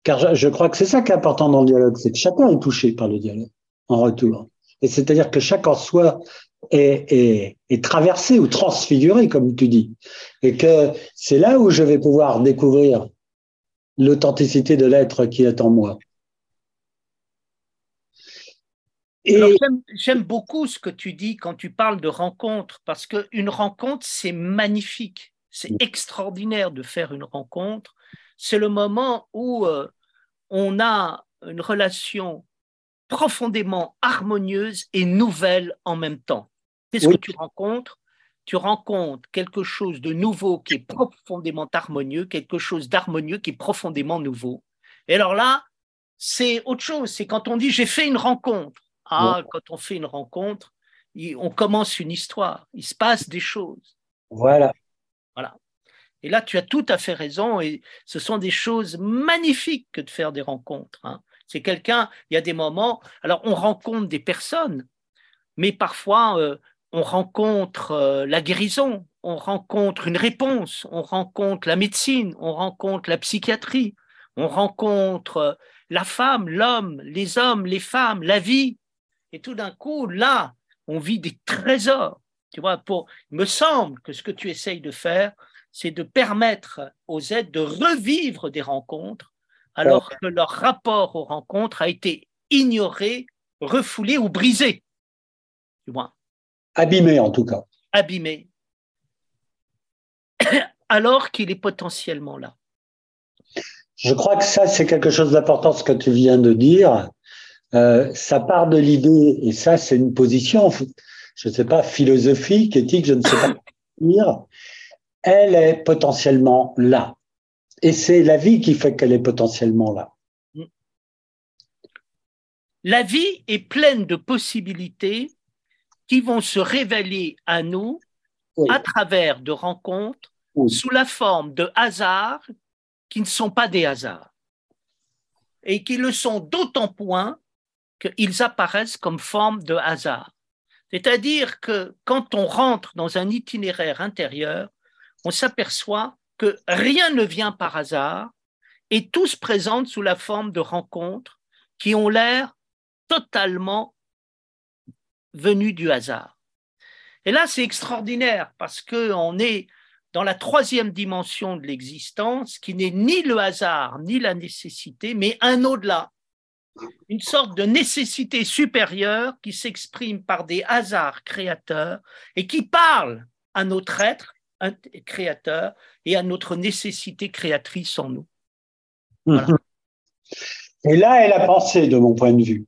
car je crois que c'est ça qui est important dans le dialogue, c'est que chacun est touché par le dialogue en retour. Et c'est-à-dire que chacun soit est, est, est, traversé ou transfiguré, comme tu dis. Et que c'est là où je vais pouvoir découvrir l'authenticité de l'être qui est en moi. J'aime beaucoup ce que tu dis quand tu parles de rencontre, parce qu'une rencontre, c'est magnifique, c'est extraordinaire de faire une rencontre. C'est le moment où euh, on a une relation profondément harmonieuse et nouvelle en même temps. Qu'est-ce que tu rencontres? Tu rencontres quelque chose de nouveau qui est profondément harmonieux, quelque chose d'harmonieux qui est profondément nouveau. Et alors là, c'est autre chose. C'est quand on dit j'ai fait une rencontre. Ah, quand on fait une rencontre, on commence une histoire, il se passe des choses. Voilà. Voilà. Et là, tu as tout à fait raison, et ce sont des choses magnifiques que de faire des rencontres. Hein. C'est quelqu'un, il y a des moments, alors on rencontre des personnes, mais parfois euh, on rencontre euh, la guérison, on rencontre une réponse, on rencontre la médecine, on rencontre la psychiatrie, on rencontre euh, la femme, l'homme, les hommes, les femmes, la vie. Et tout d'un coup, là, on vit des trésors. Tu vois, pour, il me semble que ce que tu essayes de faire, c'est de permettre aux aides de revivre des rencontres alors que leur rapport aux rencontres a été ignoré, refoulé ou brisé. Du moins. Abîmé en tout cas. Abîmé. *coughs* alors qu'il est potentiellement là. Je crois que ça, c'est quelque chose d'important, ce que tu viens de dire. Euh, ça part de l'idée, et ça, c'est une position, je ne sais pas, philosophique, éthique, je ne sais pas dire. Elle est potentiellement là. Et c'est la vie qui fait qu'elle est potentiellement là. La vie est pleine de possibilités qui vont se révéler à nous à travers de rencontres sous la forme de hasards qui ne sont pas des hasards et qui le sont d'autant point qu'ils apparaissent comme forme de hasard. C'est-à-dire que quand on rentre dans un itinéraire intérieur, on s'aperçoit que rien ne vient par hasard et tout se présente sous la forme de rencontres qui ont l'air totalement venues du hasard. Et là, c'est extraordinaire parce qu'on est dans la troisième dimension de l'existence, qui n'est ni le hasard ni la nécessité, mais un au-delà, une sorte de nécessité supérieure qui s'exprime par des hasards créateurs et qui parle à notre être créateur et à notre nécessité créatrice en nous. Mhm. Et là est la pensée, de mon point de vue.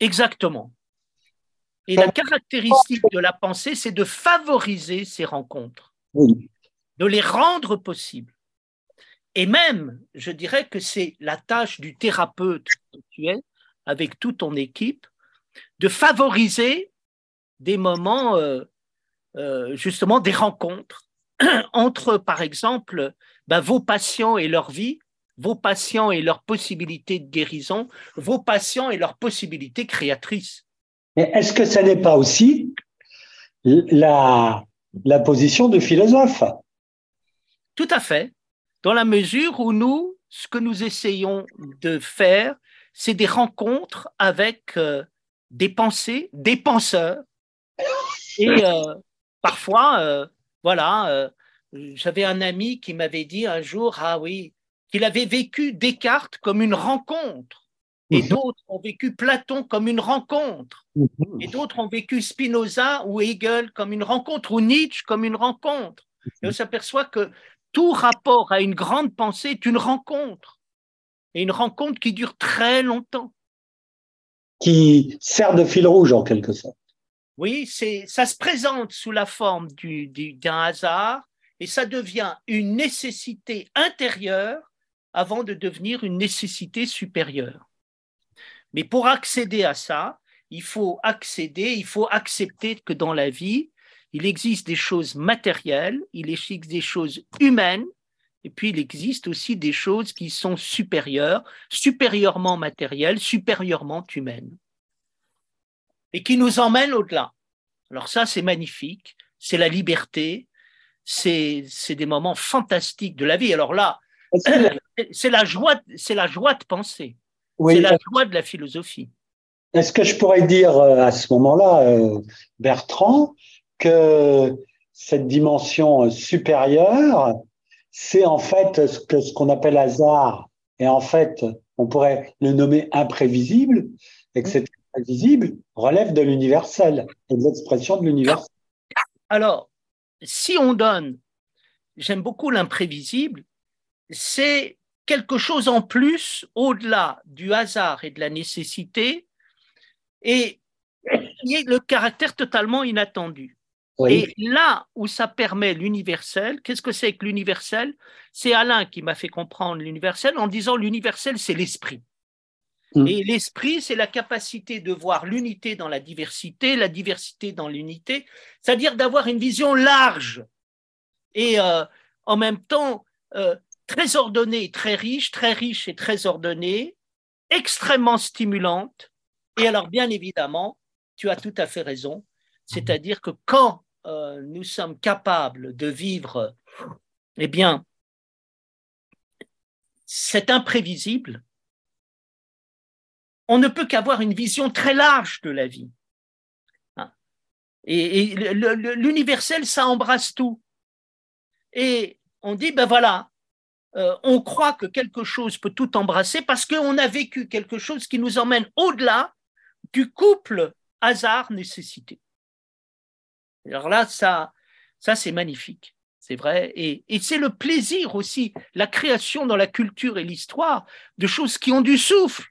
Exactement. Et la caractéristique de la pensée, c'est de favoriser ces rencontres, de les rendre possibles. Et même, je dirais que c'est la tâche du thérapeute que tu es, avec toute ton équipe, de favoriser des moments, euh, euh, justement, des rencontres *clears throat* entre, par exemple, ben, vos patients et leur vie, vos patients et leurs possibilités de guérison, vos patients et leurs possibilités créatrices. Mais est-ce que ce n'est pas aussi la, position de philosophe? Tout à fait. Dans la mesure où nous, ce que nous essayons de faire, c'est des rencontres avec euh, des pensées, des penseurs. Et euh, parfois, euh, voilà, j'avais un ami qui m'avait dit un jour, ah oui, qu'il avait vécu Descartes comme une rencontre. Et mhm. d'autres ont vécu Platon comme une rencontre. Mhm. Et d'autres ont vécu Spinoza ou Hegel comme une rencontre, ou Nietzsche comme une rencontre. Et on s'aperçoit que tout rapport à une grande pensée est une rencontre. Et une rencontre qui dure très longtemps. Qui sert de fil rouge en quelque sorte. Oui, c'est, ça se présente sous la forme du, d'un hasard et ça devient une nécessité intérieure avant de devenir une nécessité supérieure. Mais pour accéder à ça, il faut accéder, il faut accepter que dans la vie, il existe des choses matérielles, il existe des choses humaines, et puis il existe aussi des choses qui sont supérieures, supérieurement matérielles, supérieurement humaines, et qui nous emmènent au-delà. Alors ça, c'est magnifique, c'est la liberté, c'est des moments fantastiques de la vie. Alors là, *coughs* c'est la joie, c'est la joie de penser. C'est la joie de la philosophie. Est-ce que je pourrais dire euh, à ce moment-là, euh, Bertrand, que cette dimension supérieure, c'est en fait ce que ce qu'on appelle hasard, et en fait, on pourrait le nommer imprévisible, et que cet imprévisible relève de l'universel et de l'expression de l'universel. Alors, si on donne, j'aime beaucoup l'imprévisible, c'est quelque chose en plus au-delà du hasard et de la nécessité et qui est le caractère totalement inattendu. Et là où ça permet l'universel, qu'est-ce que c'est que l'universel? C'est Alain qui m'a fait comprendre l'universel en disant l'universel, c'est l'esprit. Mm. Et l'esprit, c'est la capacité de voir l'unité dans la diversité, la diversité dans l'unité, c'est-à-dire d'avoir une vision large et euh, en même temps euh, très ordonnée, très riche, très riche et très ordonnée, extrêmement stimulante. Et alors, bien évidemment, tu as tout à fait raison, c'est-à-dire que quand euh, nous sommes capables de vivre, eh bien, cet imprévisible, on ne peut qu'avoir une vision très large de la vie. Hein? Et, l'universel, ça embrasse tout. Et on dit, ben voilà, euh, on croit que quelque chose peut tout embrasser parce qu'on a vécu quelque chose qui nous emmène au-delà du couple hasard-nécessité. Alors là, ça, c'est magnifique, c'est vrai. Et, et c'est le plaisir aussi, la création dans la culture et l'histoire de choses qui ont du souffle.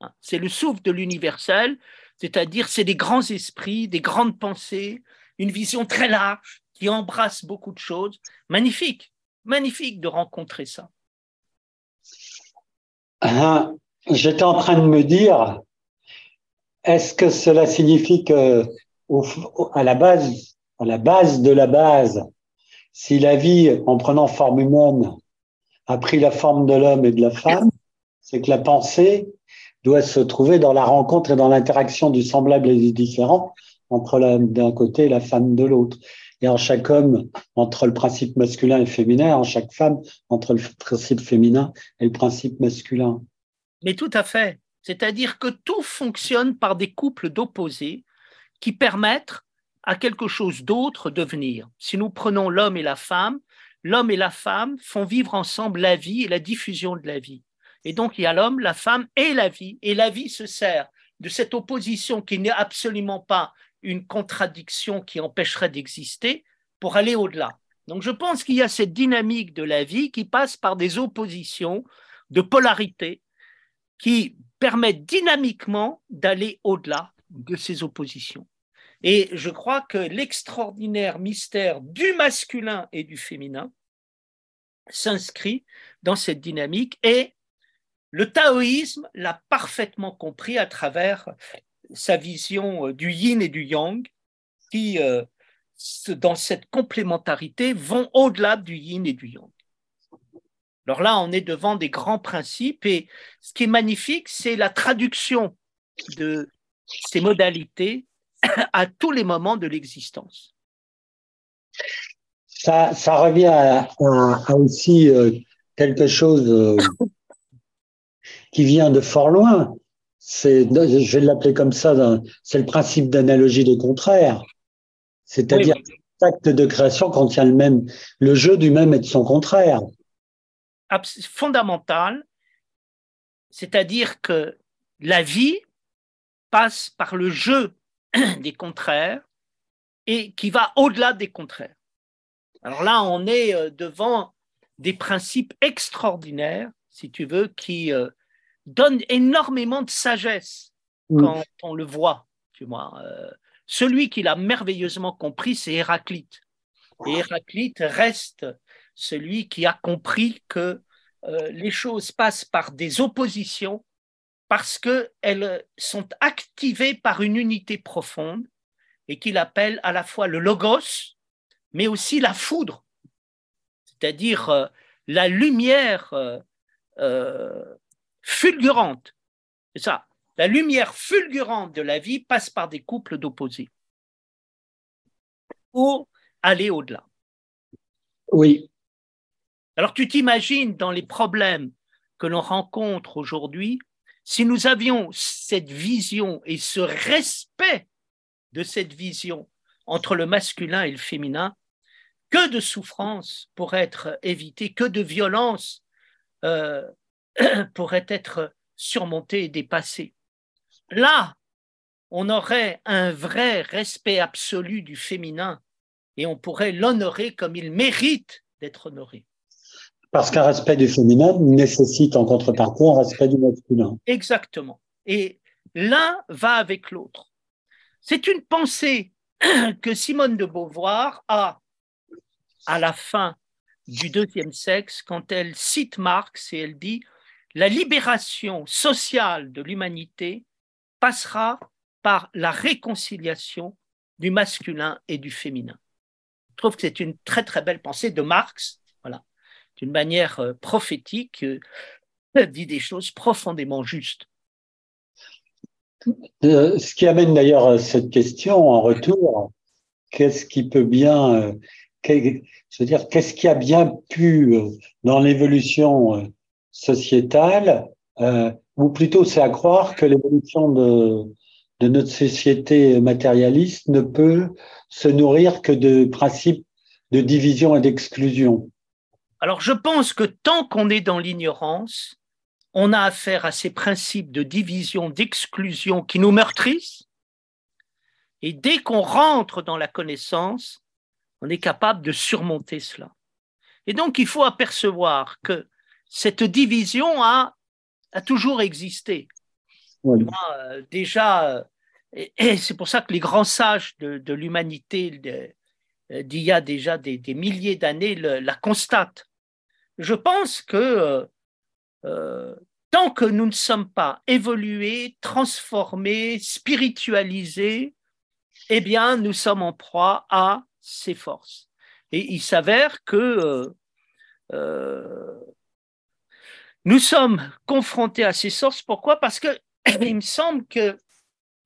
Hein, c'est le souffle de l'universel, c'est-à-dire c'est des grands esprits, des grandes pensées, une vision très large qui embrasse beaucoup de choses. Magnifique, magnifique de rencontrer ça. Ah, j'étais en train de me dire, est-ce que cela signifie que à la base, à la base de la base, si la vie, en prenant forme humaine, a pris la forme de l'homme et de la femme, c'est que la pensée doit se trouver dans la rencontre et dans l'interaction du semblable et du différent entre d'un côté et la femme de l'autre. Et en chaque homme, entre le principe masculin et féminin, en chaque femme, entre le principe féminin et le principe masculin. Mais tout à fait. C'est-à-dire que tout fonctionne par des couples d'opposés qui permettent à quelque chose d'autre de venir. Si nous prenons l'homme et la femme, l'homme et la femme font vivre ensemble la vie et la diffusion de la vie. Et donc, il y a l'homme, la femme et la vie. Et la vie se sert de cette opposition qui n'est absolument pas une contradiction qui empêcherait d'exister pour aller au-delà. Donc, je pense qu'il y a cette dynamique de la vie qui passe par des oppositions de polarité qui permettent dynamiquement d'aller au-delà de ces oppositions. Et je crois que l'extraordinaire mystère du masculin et du féminin s'inscrit dans cette dynamique et le taoïsme l'a parfaitement compris à travers sa vision euh, du yin et du yang, qui, euh, dans cette complémentarité, vont au-delà du yin et du yang. Alors là, on est devant des grands principes et ce qui est magnifique, c'est la traduction de ces modalités *coughs* à tous les moments de l'existence. Ça, ça revient à, aussi euh, quelque chose *coughs* qui vient de fort loin. C'est, je vais l'appeler comme ça, c'est le principe d'analogie des contraires. C'est-à-dire que l'acte de création contient le même, le jeu du même et de son contraire. Fondamental, c'est-à-dire que la vie passe par le jeu *clears throat* des contraires et qui va au-delà des contraires. Alors là, on est euh, devant des principes extraordinaires, si tu veux, qui euh, donne énormément de sagesse mm. quand on le voit. Tu vois. Euh, celui qui l'a merveilleusement compris, c'est Héraclite. Et Héraclite reste celui qui a compris que euh, les choses passent par des oppositions parce qu'elles sont activées par une unité profonde et qu'il appelle à la fois le logos, mais aussi la foudre, c'est-à-dire euh, la lumière fulgurante. C'est ça. La lumière fulgurante de la vie passe par des couples d'opposés pour aller au-delà. Oui. Alors tu t'imagines dans les problèmes que l'on rencontre aujourd'hui, si nous avions cette vision et ce respect de cette vision entre le masculin et le féminin, que de souffrances pourraient être évitées, que de violences euh, *clears throat* pourrait être surmonté et dépassé. Là, on aurait un vrai respect absolu du féminin et on pourrait l'honorer comme il mérite d'être honoré. Parce qu'un respect du féminin nécessite en contrepartie un respect du masculin. Exactement. Et l'un va avec l'autre. C'est une pensée *clears throat* que Simone de Beauvoir a à la fin du deuxième sexe quand elle cite Marx et elle dit la libération sociale de l'humanité passera par la réconciliation du masculin et du féminin. trouve que c'est une très très belle pensée de Marx, voilà, d'une manière euh, prophétique, euh, *laughs* dit des choses profondément justes. Euh, ce qui amène d'ailleurs cette question en retour, qu'est-ce qui peut bien, je dire, qu'est-ce qui a bien pu dans l'évolution sociétale, ou plutôt c'est à croire que l'évolution de, de notre société matérialiste ne peut se nourrir que de principes de division et d'exclusion. Alors je pense que tant qu'on est dans l'ignorance, on a affaire à ces principes de division, d'exclusion qui nous meurtrissent. Et dès qu'on rentre dans la connaissance, on est capable de surmonter cela. Et donc, il faut apercevoir que cette division a, a toujours existé. Euh, déjà, et, c'est pour ça que les grands sages de, l'humanité euh, d'il y a déjà des, milliers d'années la constatent. Je pense que euh, tant que nous ne sommes pas évolués, transformés, spiritualisés, eh bien, nous sommes en proie à ces forces. Et il s'avère que euh, euh, nous sommes confrontés à ces sources. Pourquoi? Parce que *clears throat* il me semble qu'il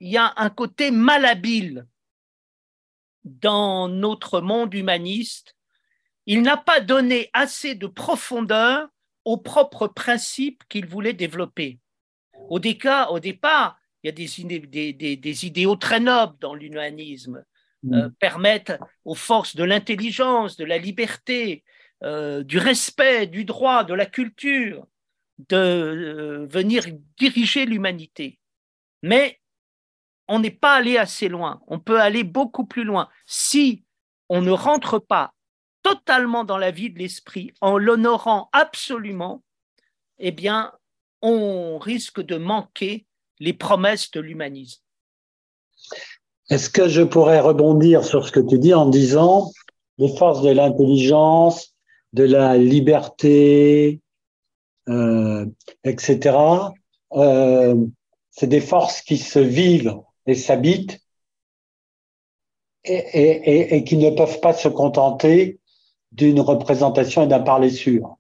y a un côté malhabile dans notre monde humaniste. Il n'a pas donné assez de profondeur aux propres principes qu'il voulait développer. Au, au départ, il y a des, des, idéaux très nobles dans l'humanisme, mm. euh, permettent aux forces de l'intelligence, de la liberté, euh, du respect, du droit, de la culture, de euh, venir diriger l'humanité. Mais on n'est pas allé assez loin. On peut aller beaucoup plus loin. Si on ne rentre pas totalement dans la vie de l'esprit, en l'honorant absolument, eh bien, on risque de manquer les promesses de l'humanisme. Est-ce que je pourrais rebondir sur ce que tu dis en disant les forces de l'intelligence, de la liberté, euh, etc., euh, c'est des forces qui se vivent et s'habitent et, et, qui ne peuvent pas se contenter d'une représentation et d'un parler sûr.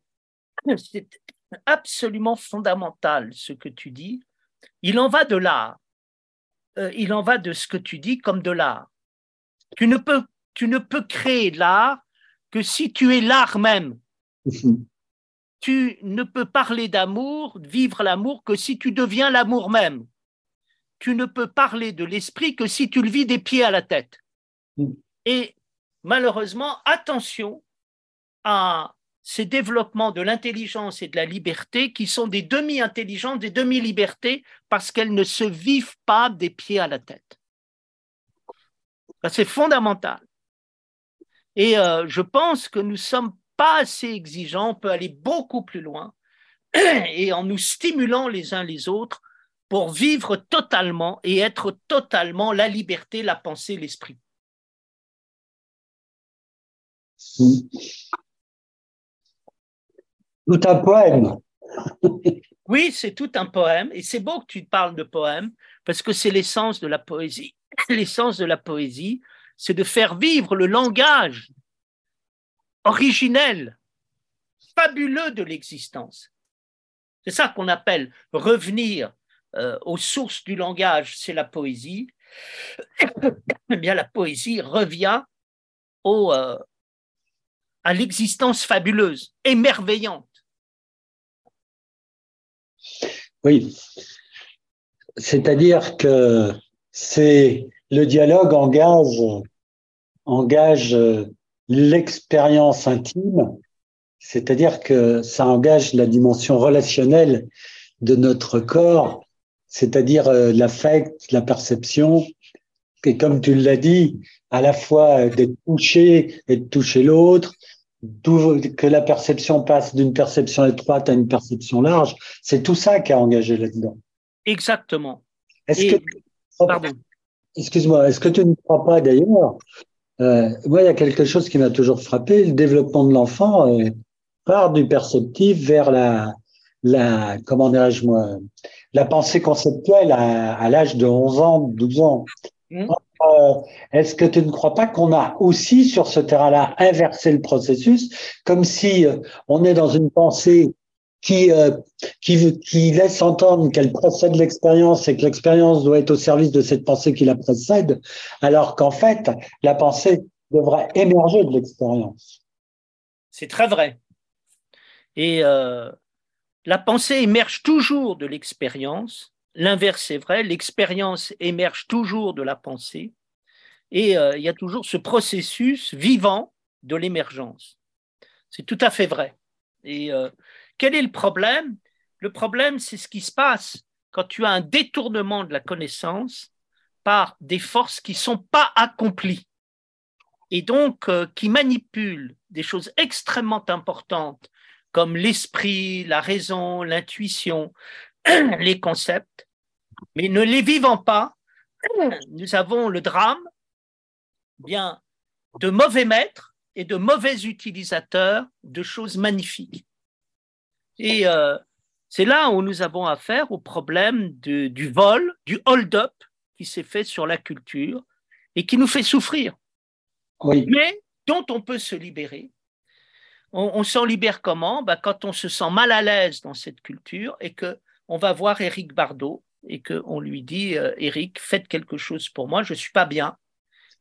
C'est absolument fondamental ce que tu dis. Il en va de l'art. Euh, il en va de ce que tu dis comme de l'art. Tu ne peux, tu ne peux créer l'art que si tu es l'art même. Tu ne peux parler d'amour, vivre l'amour que si tu deviens l'amour même. Tu ne peux parler de l'esprit que si tu le vis des pieds à la tête. Mm. Et malheureusement, attention, à ces développements de l'intelligence et de la liberté qui sont des demi-intelligences, des demi-libertés, parce qu'elles ne se vivent pas des pieds à la tête. C'est fondamental. Et euh, je pense que nous sommes pas assez exigeants, on peut aller beaucoup plus loin, *clears throat* et en nous stimulant les uns les autres pour vivre totalement et être totalement la liberté, la pensée, l'esprit. Tout un poème. *laughs* oui, c'est tout un poème. Et c'est beau que tu parles de poème, parce que c'est l'essence de la poésie. *clears throat* L'essence de la poésie, c'est de faire vivre le langage originel, fabuleux de l'existence. C'est ça qu'on appelle revenir euh, aux sources du langage, c'est la poésie. *coughs* eh bien, la poésie revient au, euh, à l'existence fabuleuse, émerveillante. Oui. C'est-à-dire que c'est le dialogue engage, engage l'expérience intime, c'est-à-dire que ça engage la dimension relationnelle de notre corps, c'est-à-dire euh, l'affect, la perception, et comme tu l'as dit, à la fois d'être touché et de toucher l'autre, que la perception passe d'une perception étroite à une perception large, c'est tout ça qui a engagé là-dedans. Exactement. Est-ce que, pardon. Excuse-moi, est-ce que tu ne crois pas d'ailleurs euh, Moi, il y a quelque chose qui m'a toujours frappé, le développement de l'enfant euh, part du perceptif vers la, la comment dirais-je moi, la pensée conceptuelle à, l'âge de 11 ans, 12 ans. Mmh. euh, est-ce que tu ne crois pas qu'on a aussi sur ce terrain-là inversé le processus, comme si euh, on est dans une pensée qui, euh, qui, laisse entendre qu'elle procède l'expérience et que l'expérience doit être au service de cette pensée qui la précède, alors qu'en fait, la pensée devrait émerger de l'expérience. C'est très vrai. Et euh, la pensée émerge toujours de l'expérience. L'inverse est vrai, l'expérience émerge toujours de la pensée. Et euh, il y a toujours ce processus vivant de l'émergence. C'est tout à fait vrai. Et quel est le problème? Le problème, c'est ce qui se passe quand tu as un détournement de la connaissance par des forces qui ne sont pas accomplies et donc euh, qui manipulent des choses extrêmement importantes comme l'esprit, la raison, l'intuition, *clears throat* les concepts, mais ne les vivant pas, *clears throat* nous avons le drame bien de mauvais maîtres et de mauvais utilisateurs de choses magnifiques. Et euh, c'est là où nous avons affaire au problème du vol, du hold-up qui s'est fait sur la culture et qui nous fait souffrir. Mais dont on peut se libérer. On, s'en libère comment? Bah, Quand on se sent mal à l'aise dans cette culture et que on va voir Éric Bardot et qu'on lui dit euh, Éric, faites quelque chose pour moi, je ne suis pas bien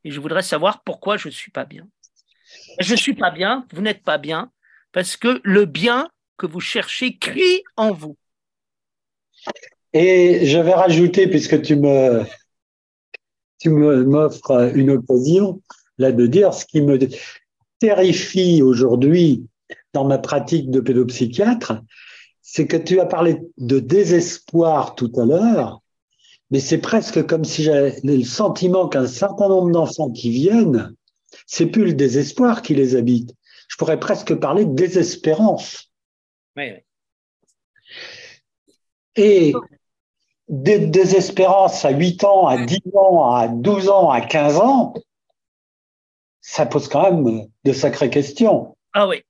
et je voudrais savoir pourquoi je ne suis pas bien. Je ne suis pas bien, vous n'êtes pas bien, parce que le bien que vous cherchez crie en vous. Et je vais rajouter, puisque tu me, tu m'offres une occasion, là de dire ce qui me terrifie aujourd'hui dans ma pratique de pédopsychiatre, c'est que tu as parlé de désespoir tout à l'heure, mais c'est presque comme si j'avais le sentiment qu'un certain nombre d'enfants qui viennent, c'est plus le désespoir qui les habite. Je pourrais presque parler de désespérance. Oui, oui. Et des désespérance à 8 ans, à 10 ans, à 12 ans, à 15 ans, ça pose quand même de sacrées questions. Ah oui,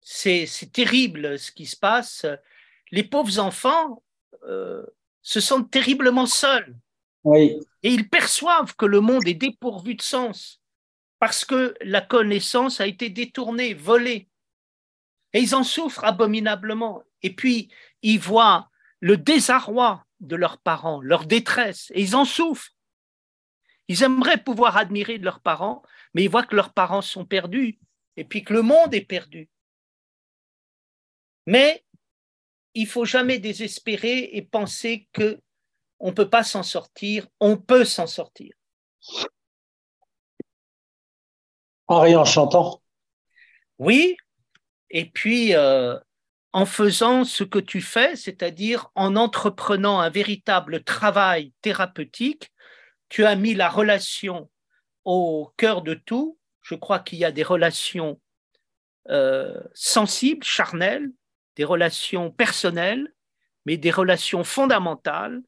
c'est terrible ce qui se passe. Les pauvres enfants euh, se sentent terriblement seuls. Oui. Et ils perçoivent que le monde est dépourvu de sens parce que la connaissance a été détournée, volée. Et ils en souffrent abominablement. Et puis, ils voient le désarroi de leurs parents, leur détresse, et ils en souffrent. Ils aimeraient pouvoir admirer leurs parents, mais ils voient que leurs parents sont perdus, et puis que le monde est perdu. Mais il faut jamais désespérer et penser que on ne peut pas s'en sortir, on peut s'en sortir. En chantant? Oui, et puis euh, en faisant ce que tu fais, c'est-à-dire en entreprenant un véritable travail thérapeutique, tu as mis la relation au cœur de tout. Je crois qu'il y a des relations euh, sensibles, charnelles, des relations personnelles, mais des relations fondamentales.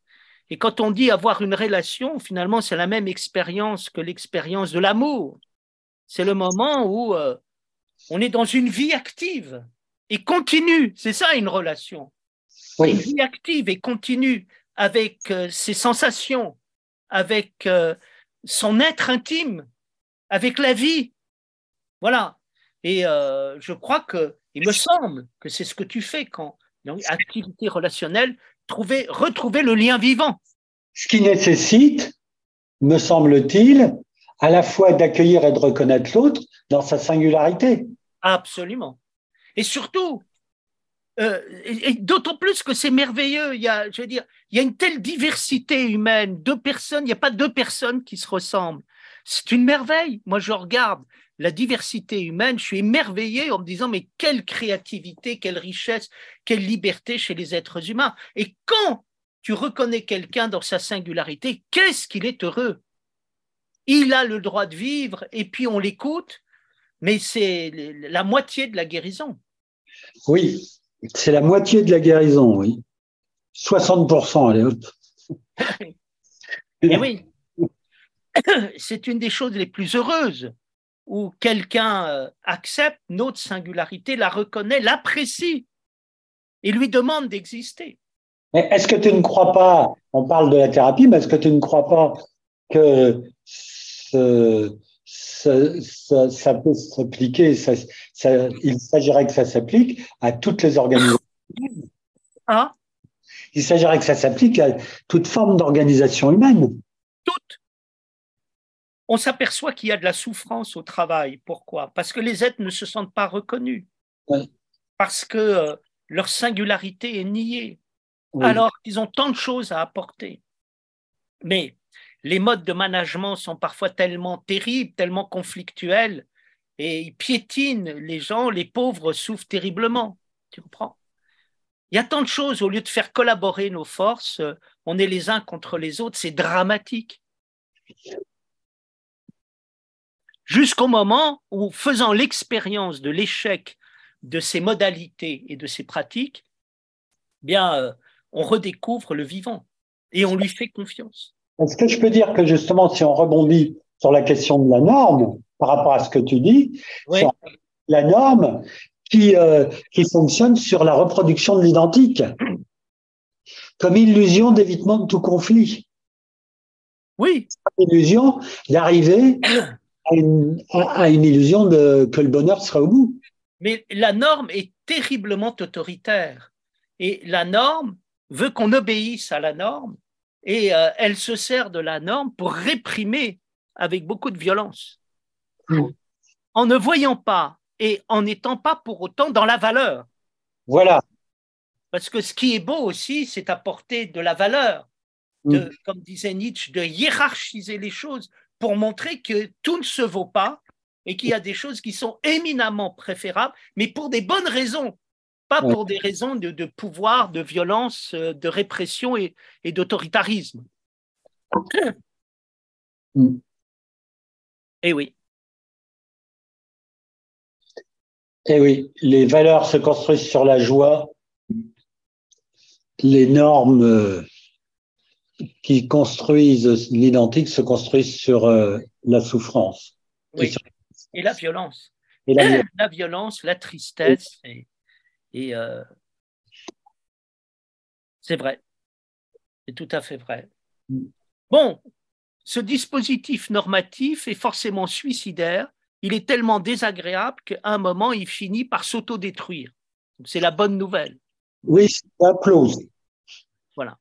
Et quand on dit avoir une relation, finalement, c'est la même expérience que l'expérience de l'amour. C'est le moment où euh, on est dans une vie active et continue. C'est ça une relation. Une vie active et continue avec euh, ses sensations, avec euh, son être intime, avec la vie. Voilà. Et je crois que, il me semble que c'est ce que tu fais quand, dans activité relationnelle, trouver, retrouver le lien vivant. Ce qui nécessite, me semble-t-il, à la fois d'accueillir et de reconnaître l'autre dans sa singularité. Absolument. Et surtout, euh, d'autant plus que c'est merveilleux, il y a, je veux il y a une telle diversité humaine, deux personnes, il n'y a pas deux personnes qui se ressemblent. C'est une merveille. Moi, je regarde la diversité humaine, je suis émerveillé en me disant, mais quelle créativité, quelle richesse, quelle liberté chez les êtres humains. Et quand tu reconnais quelqu'un dans sa singularité, qu'est-ce qu'il est heureux? Il a le droit de vivre et puis on l'écoute, mais c'est la moitié de la guérison. Oui, c'est la moitié de la guérison, oui. 60%, allez hop. et oui, *coughs* c'est une des choses les plus heureuses où quelqu'un euh, accepte notre singularité, la reconnaît, l'apprécie et lui demande d'exister. Mais est-ce que tu ne crois pas, on parle de la thérapie, mais est-ce que tu ne crois pas que ça, peut s'appliquer, il s'agirait que ça s'applique à toutes les organisations. Ah Il s'agirait que ça s'applique à toute forme d'organisation humaine. Toutes. On s'aperçoit qu'il y a de la souffrance au travail. Pourquoi? Parce que les êtres ne se sentent pas reconnus. Parce que euh, leur singularité est niée. Alors ils ont tant de choses à apporter. Mais les modes de management sont parfois tellement terribles, tellement conflictuels, et ils piétinent les gens, les pauvres souffrent terriblement. Tu comprends? Il y a tant de choses, au lieu de faire collaborer nos forces, on est les uns contre les autres, c'est dramatique. Jusqu'au moment où, faisant l'expérience de l'échec de ces modalités et de ces pratiques, eh bien, euh, on redécouvre le vivant et on lui fait confiance. Est-ce que je peux dire que justement, si on rebondit sur la question de la norme, par rapport à ce que tu dis, la norme qui, euh, qui fonctionne sur la reproduction de l'identique, comme illusion d'évitement de tout conflit. Oui. Illusion d'arriver à une, à une illusion de, que le bonheur sera au bout. Mais la norme est terriblement autoritaire. Et la norme veut qu'on obéisse à la norme et euh, elle se sert de la norme pour réprimer avec beaucoup de violence. En ne voyant pas et en n'étant pas pour autant dans la valeur. Voilà. Parce que ce qui est beau aussi, c'est apporter de la valeur, de, mm. comme disait Nietzsche, de hiérarchiser les choses pour montrer que tout ne se vaut pas et qu'il y a des choses qui sont éminemment préférables, mais pour des bonnes raisons, pas pour des raisons de, pouvoir, de violence, euh, de répression et, d'autoritarisme. Mm. Eh oui. Eh oui, les valeurs se construisent sur la joie, les normes euh, qui construisent l'identique se construisent sur euh, la souffrance. Et, la violence. Et la, violence, la tristesse. Et, et euh, c'est vrai. C'est tout à fait vrai. Bon, ce dispositif normatif est forcément suicidaire. Il est tellement désagréable qu'à un moment, il finit par s'autodétruire. C'est la bonne nouvelle. Oui, c'est applause. Voilà.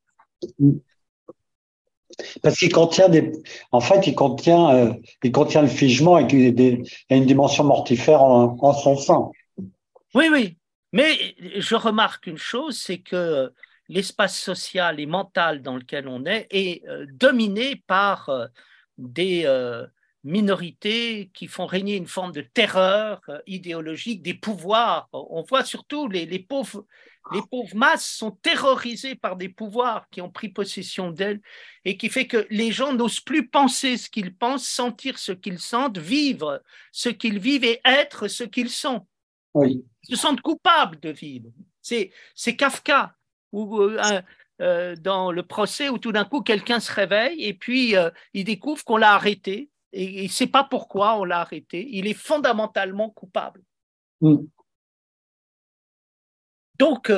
Parce qu'il contient des, en fait, il contient, euh, il contient le figement et a une dimension mortifère en, en son sein. Oui, oui. Mais je remarque une chose, c'est que l'espace social et mental dans lequel on est est euh, dominé par euh, des euh, minorités qui font régner une forme de terreur idéologique des pouvoirs. On voit surtout les, les, pauvres, les pauvres masses sont terrorisées par des pouvoirs qui ont pris possession d'elles et qui fait que les gens n'osent plus penser ce qu'ils pensent, sentir ce qu'ils sentent, vivre ce qu'ils vivent et être ce qu'ils sont. Oui se sentent coupables de vivre. C'est, Kafka, ou euh, euh, dans le procès où tout d'un coup quelqu'un se réveille et puis euh, il découvre qu'on l'a arrêté et il ne sait pas pourquoi on l'a arrêté. Il est fondamentalement coupable. Mm. Donc,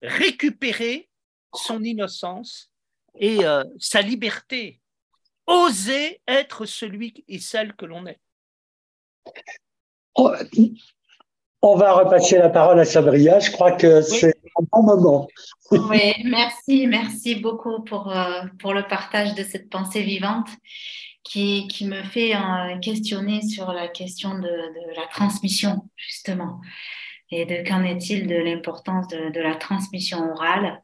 récupérer son innocence et sa liberté, oser être celui et celle que l'on est. Oh, on va repasser la parole à Sabria. Je crois que c'est un bon moment. *laughs* oui, merci, merci beaucoup pour, euh, pour le partage de cette pensée vivante qui, qui me fait euh, questionner sur la question de, de, la transmission, justement. Et de qu'en est-il de l'importance de, de, la transmission orale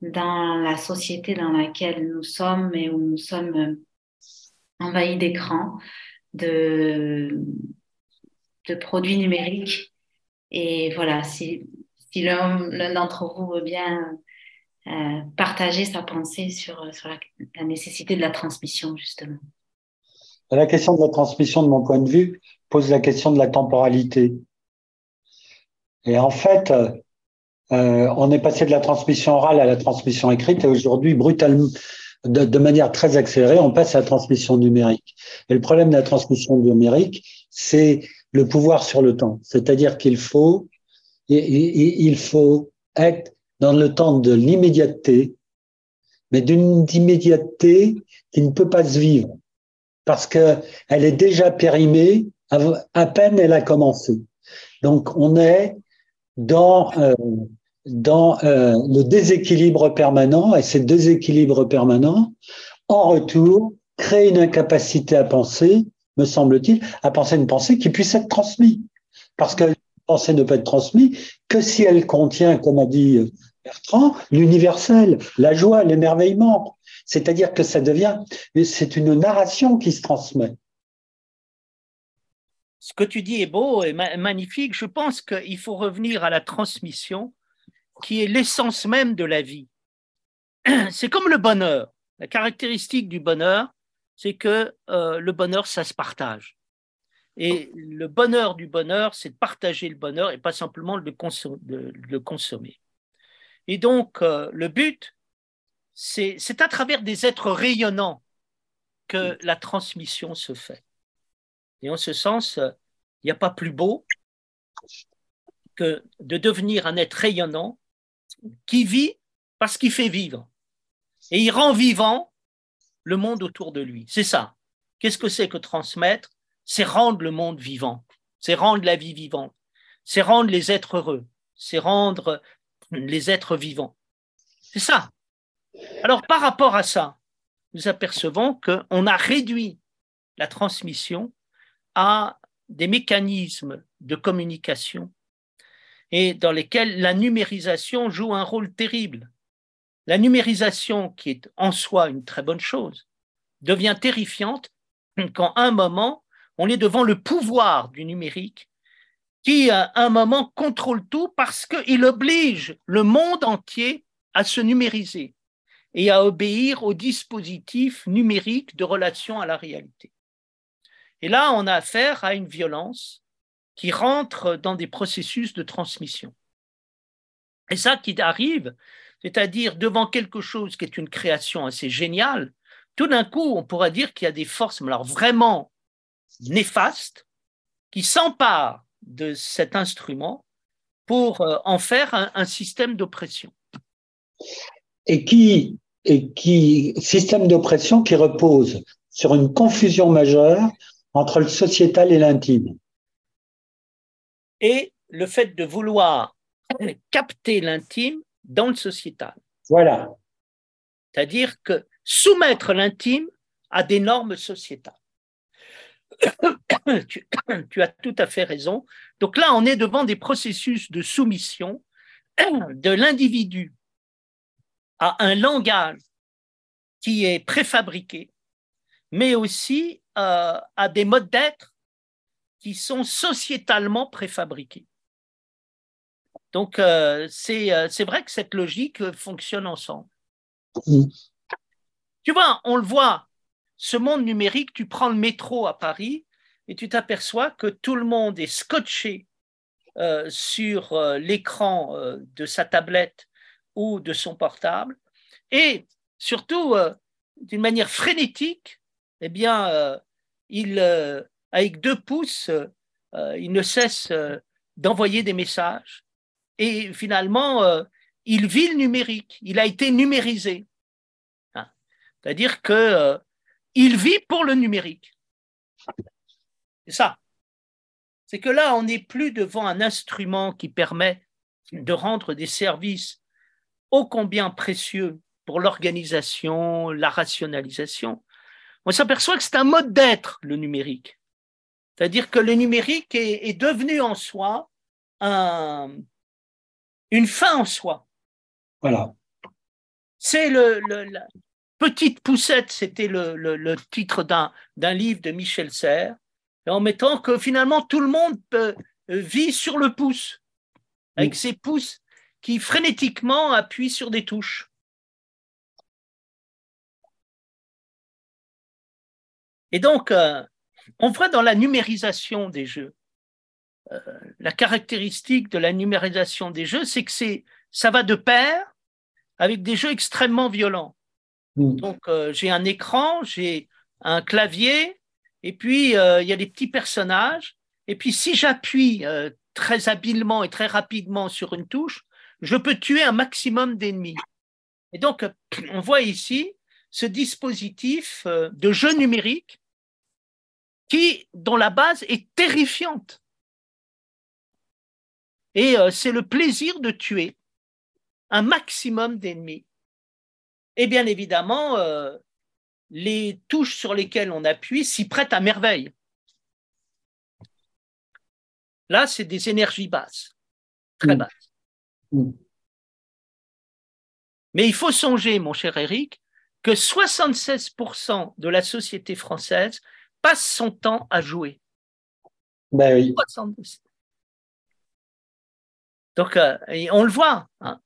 dans la société dans laquelle nous sommes et où nous sommes envahis d'écrans, de, de produits numériques et voilà, si, si l'un d'entre vous veut bien euh, partager sa pensée sur, sur la, nécessité de la transmission, justement. La question de la transmission, de mon point de vue, pose la question de la temporalité. Et en fait, euh, on est passé de la transmission orale à la transmission écrite et aujourd'hui, brutalement, de, manière très accélérée, on passe à la transmission numérique. Et le problème de la transmission numérique, c'est le pouvoir sur le temps. C'est-à-dire qu'il faut, il faut être dans le temps de l'immédiateté, mais d'une immédiateté qui ne peut pas se vivre. parce qu'elle est déjà périmée à peine elle a commencé. Donc on est dans, euh, dans euh, le déséquilibre permanent et ce déséquilibre permanent, en retour, crée une incapacité à penser, me semble-t-il, à penser une pensée qui puisse être transmise. Parce que pensée ne peut être transmise que si elle contient, comme a dit Bertrand, l'universel, la joie, l'émerveillement. C'est-à-dire que ça devient, c'est une narration qui se transmet. Ce que tu dis est beau et magnifique. Je pense qu'il faut revenir à la transmission qui est l'essence même de la vie. *clears throat* C'est comme le bonheur. La caractéristique du bonheur, c'est que euh, le bonheur, ça se partage. Et le bonheur du bonheur, c'est de partager le bonheur et pas simplement de le consommer. Et donc, euh, le but, c'est à travers des êtres rayonnants que la transmission se fait. Et en ce sens, il n'y a pas plus beau que de devenir un être rayonnant qui vit parce qu'il fait vivre. Et il rend vivant le monde autour de lui. C'est ça. Qu'est-ce que c'est que transmettre? C'est rendre le monde vivant. C'est rendre la vie vivante. C'est rendre les êtres heureux. C'est rendre les êtres vivants. C'est ça. Alors, par rapport à ça, nous apercevons qu'on a réduit la transmission à des mécanismes de communication et dans lesquels la numérisation joue un rôle terrible. La numérisation, qui est en soi une très bonne chose, devient terrifiante quand à un moment, on est devant le pouvoir du numérique qui, à un moment, contrôle tout parce qu'il oblige le monde entier à se numériser et à obéir au dispositif numérique de relation à la réalité. Et là, on a affaire à une violence qui rentre dans des processus de transmission. Et ça qui arrive, c'est-à-dire devant quelque chose qui est une création assez géniale, tout d'un coup, on pourrait dire qu'il y a des forces alors vraiment néfastes qui s'emparent de cet instrument pour euh, en faire un, système d'oppression. Et qui, et qui, système d'oppression qui repose sur une confusion majeure entre le sociétal et l'intime. Et le fait de vouloir capter l'intime dans le sociétal. Voilà. C'est-à-dire que soumettre l'intime à des normes sociétales. *coughs* tu, *coughs* tu, as tout à fait raison. Donc là, on est devant des processus de soumission de l'individu à un langage qui est préfabriqué, mais aussi euh, à des modes d'être qui sont sociétalement préfabriqués. Donc, euh, euh, c'est vrai que cette logique fonctionne ensemble. Tu vois, on le voit, ce monde numérique, tu prends le métro à Paris et tu t'aperçois que tout le monde est scotché sur l'écran de sa tablette ou de son portable et surtout d'une manière frénétique eh bien, euh, il, euh, avec deux pouces, euh, il ne cesse d'envoyer des messages. Et finalement, il vit le numérique. Il a été numérisé. Hein. C'est-à-dire que il vit pour le numérique. C'est ça. C'est que là, on n'est plus devant un instrument qui permet de rendre des services ô combien précieux pour l'organisation, la rationalisation, on s'aperçoit que c'est un mode d'être, le numérique. C'est-à-dire que le numérique est, devenu en soi une fin en soi. Voilà. C'est le, la petite poussette, c'était le, titre d'un livre de Michel Serres, en mettant que finalement tout le monde peut, euh, vit sur le pouce, avec ses pouces qui frénétiquement appuient sur des touches. Et donc, euh, on voit dans la numérisation des jeux, euh, la caractéristique de la numérisation des jeux, c'est que c'est, ça va de pair avec des jeux extrêmement violents. Mm. Donc, euh, j'ai un écran, j'ai un clavier, et puis il y a des petits personnages. Et puis, si j'appuie très habilement et très rapidement sur une touche, je peux tuer un maximum d'ennemis. Et donc, on voit ici ce dispositif de jeu numérique qui, dont la base est terrifiante. Et euh, c'est le plaisir de tuer un maximum d'ennemis. Et bien évidemment, euh, les touches sur lesquelles on appuie s'y prêtent à merveille. Là, c'est des énergies basses, très mm. basses. Mm. Mais il faut songer, mon cher Eric, que 76% de la société française passe son temps à jouer. Ben oui. Donc, euh, on le voit. Hein,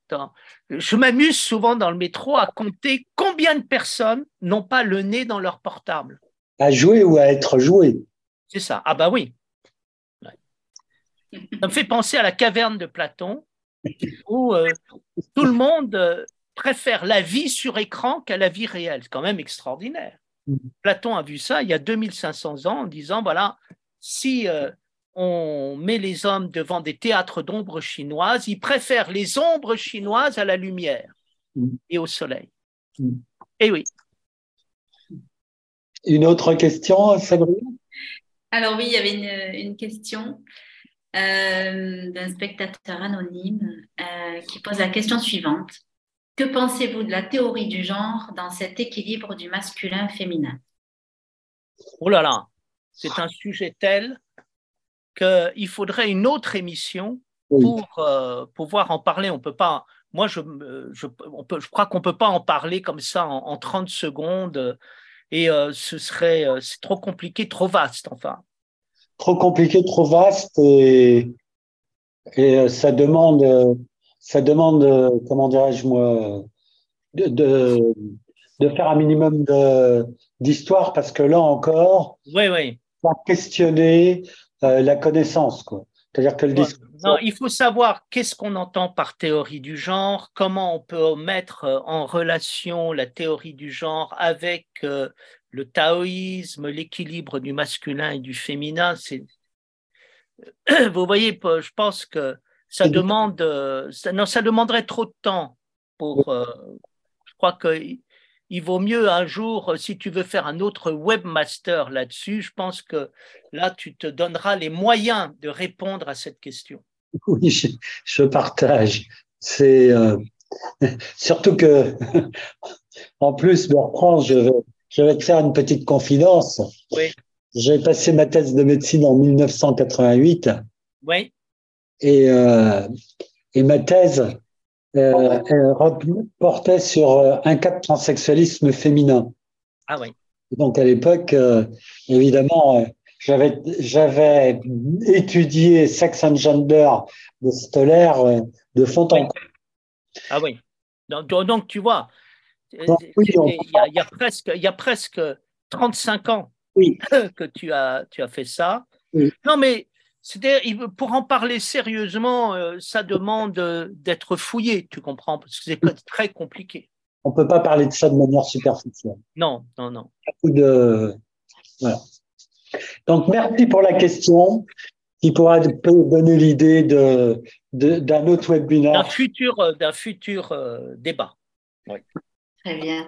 je m'amuse souvent dans le métro à compter combien de personnes n'ont pas le nez dans leur portable. À jouer ou à être joué. C'est ça. Ah bah oui. Ça me fait penser à la caverne de Platon, *laughs* où euh, tout le monde euh, préfère la vie sur écran qu'à la vie réelle. C'est quand même extraordinaire. Mm. Platon a vu ça il y a 2500 ans en disant, voilà, si on met les hommes devant des théâtres d'ombres chinoises, ils préfèrent les ombres chinoises à la lumière mm. et au soleil. Mm. Et eh oui. Une autre question, Sabrina? Alors oui, il y avait une, question euh, d'un spectateur anonyme euh, qui pose la question suivante. Que pensez-vous de la théorie du genre dans cet équilibre du masculin-féminin? Oh là là, c'est un sujet tel qu'il faudrait une autre émission pour euh, pouvoir en parler. On peut pas. Moi, je, je, je crois qu'on ne peut pas en parler comme ça en, 30 secondes. Et euh, ce serait euh, c'est trop compliqué, trop vaste, enfin. Trop compliqué, trop vaste, et, et ça demande ça demande, euh, comment dirais-je moi, de, de, faire un minimum d'histoire parce que là encore, oui, oui. va questionner euh, la connaissance. C'est-à-dire que le Non, il faut savoir qu'est-ce qu'on entend par théorie du genre, comment on peut mettre euh, en relation la théorie du genre avec le taoïsme, l'équilibre du masculin et du féminin. C'est... *clears throat* Vous voyez, je pense que ça demande, euh, ça, non, ça demanderait trop de temps pour. Euh, je crois qu'il vaut mieux un jour, euh, si tu veux faire un autre webmaster là-dessus, je pense que là, tu te donneras les moyens de répondre à cette question. Oui, je, partage. C'est *laughs* surtout que, *laughs* en plus, Bertrand, je vais, je vais te faire une petite confidence. Oui. J'ai passé ma thèse de médecine en 1988. Oui. Et, euh, et ma thèse euh, portait sur euh, un cas de transsexualisme féminin. Ah oui. Donc à l'époque, euh, évidemment, j'avais j'avais étudié sex and gender de Stoller de fond en comble. Ah oui. Donc, donc tu vois, il, y a, y a, presque il y a presque 35 ans oui. *coughs* que tu as tu as fait ça. Non mais c'est-à-dire, pour en parler sérieusement, euh, ça demande euh, d'être fouillé, tu comprends, parce que c'est très compliqué. On ne peut pas parler de ça de manière superficielle. Non, non, non. De... Voilà. Donc, merci pour la question qui pourra donner l'idée d'un de, autre webinaire. D'un futur, euh, d'un futur débat. Oui. Très bien.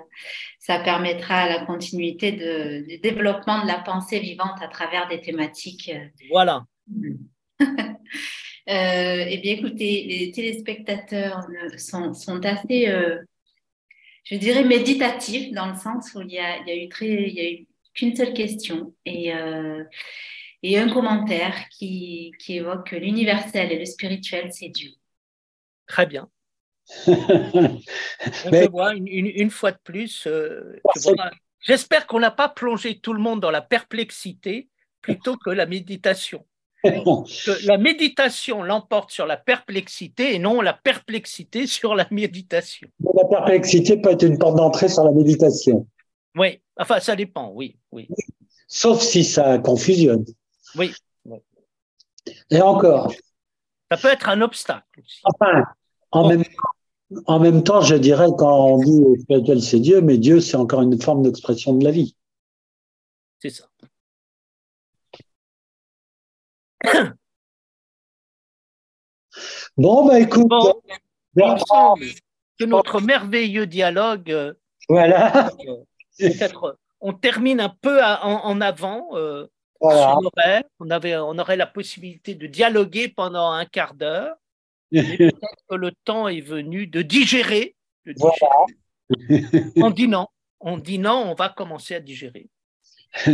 Ça permettra la continuité de, du développement de la pensée vivante à travers des thématiques. Voilà. *laughs* Euh, eh bien, écoutez, les téléspectateurs sont, sont assez, euh, je dirais, méditatifs dans le sens où il y a, il y a eu très, il y a eu qu'une seule question et, euh, et un commentaire qui, qui évoque que l'universel et le spirituel, c'est Dieu. Très bien. *laughs* On voit une, une, fois de plus. J'espère qu'on n'a pas plongé tout le monde dans la perplexité plutôt que la méditation que la méditation l'emporte sur la perplexité et non la perplexité sur la méditation. La perplexité peut être une porte d'entrée sur la méditation. Oui, enfin ça dépend, oui, oui. Sauf si ça confusionne. Oui. Et encore. Ça peut être un obstacle aussi. Enfin, en, même, en même temps, je dirais quand on dit spirituel c'est Dieu, mais Dieu c'est encore une forme d'expression de la vie. C'est ça. Bon, bah écoute. que notre merveilleux dialogue. Euh, voilà. *laughs* Euh, on termine un peu en, avant. Euh, on, avait, on aurait la possibilité de dialoguer pendant un quart d'heure. *laughs* peut-être que le temps est venu de digérer. on dit non. On dit non, on va commencer à digérer. *laughs*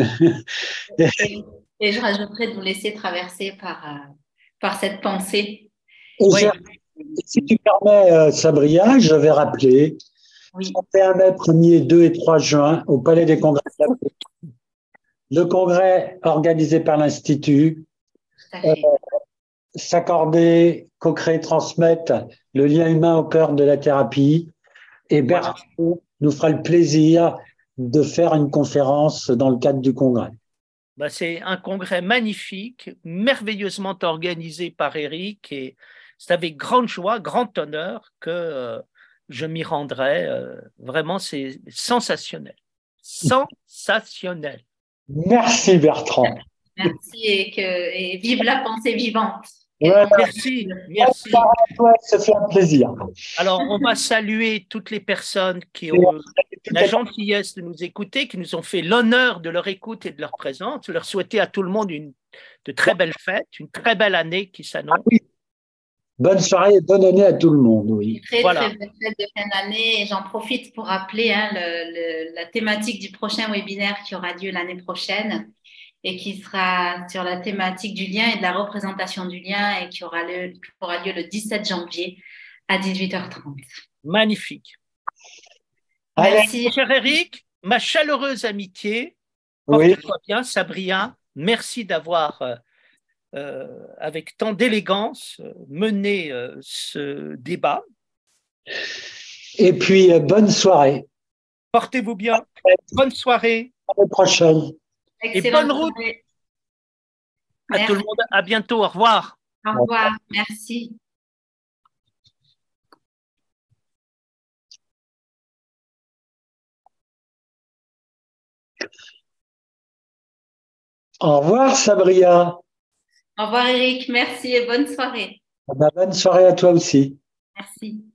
et, je rajouterais de vous laisser traverser par, euh, par cette pensée. Si tu permets, euh, Sabria, je vais rappeler oui. 31 mai, 1er, 2 et 3 juin au Palais des Congrès. Le congrès organisé par l'Institut, euh, s'accorder, co-créer, transmettre le lien humain au cœur de la thérapie. Et Bertrand nous fera le plaisir de faire une conférence dans le cadre du congrès. Bah, c'est un congrès magnifique, merveilleusement organisé par Eric et c'est avec grande joie, grand honneur que euh, je m'y rendrai. Euh, vraiment, c'est sensationnel. Sensationnel. Merci Bertrand. Merci et, que, et vive la pensée vivante. Merci, merci. Ça fait un plaisir. Alors, on va saluer toutes les personnes qui ont la gentillesse de nous écouter, qui nous ont fait l'honneur de leur écoute et de leur présence. Leur souhaiter à tout le monde une de très belles fêtes, une très belle année qui s'annonce. Ah Bonne soirée et bonne année à tout le monde. Oui. Très, très bonne fête de fin d'année. Et j'en profite pour rappeler hein, la thématique du prochain webinaire qui aura lieu l'année prochaine et qui sera sur la thématique du lien et de la représentation du lien et qui aura, lieu, aura lieu le 17 janvier à 18h30. Magnifique. Merci. Cher Eric, ma chaleureuse amitié. Porte-toi bien, Sabria. Merci d'avoir euh, euh, avec tant d'élégance, euh, euh, ce débat. Et puis, bonne soirée. Portez-vous bien. Bonne soirée. À la prochaine. Et bonne route. À tout le monde. À bientôt. Au revoir. Au revoir. Merci. Au revoir, Sabria. Au revoir Eric, merci et bonne soirée. Bonne soirée à toi aussi. Merci.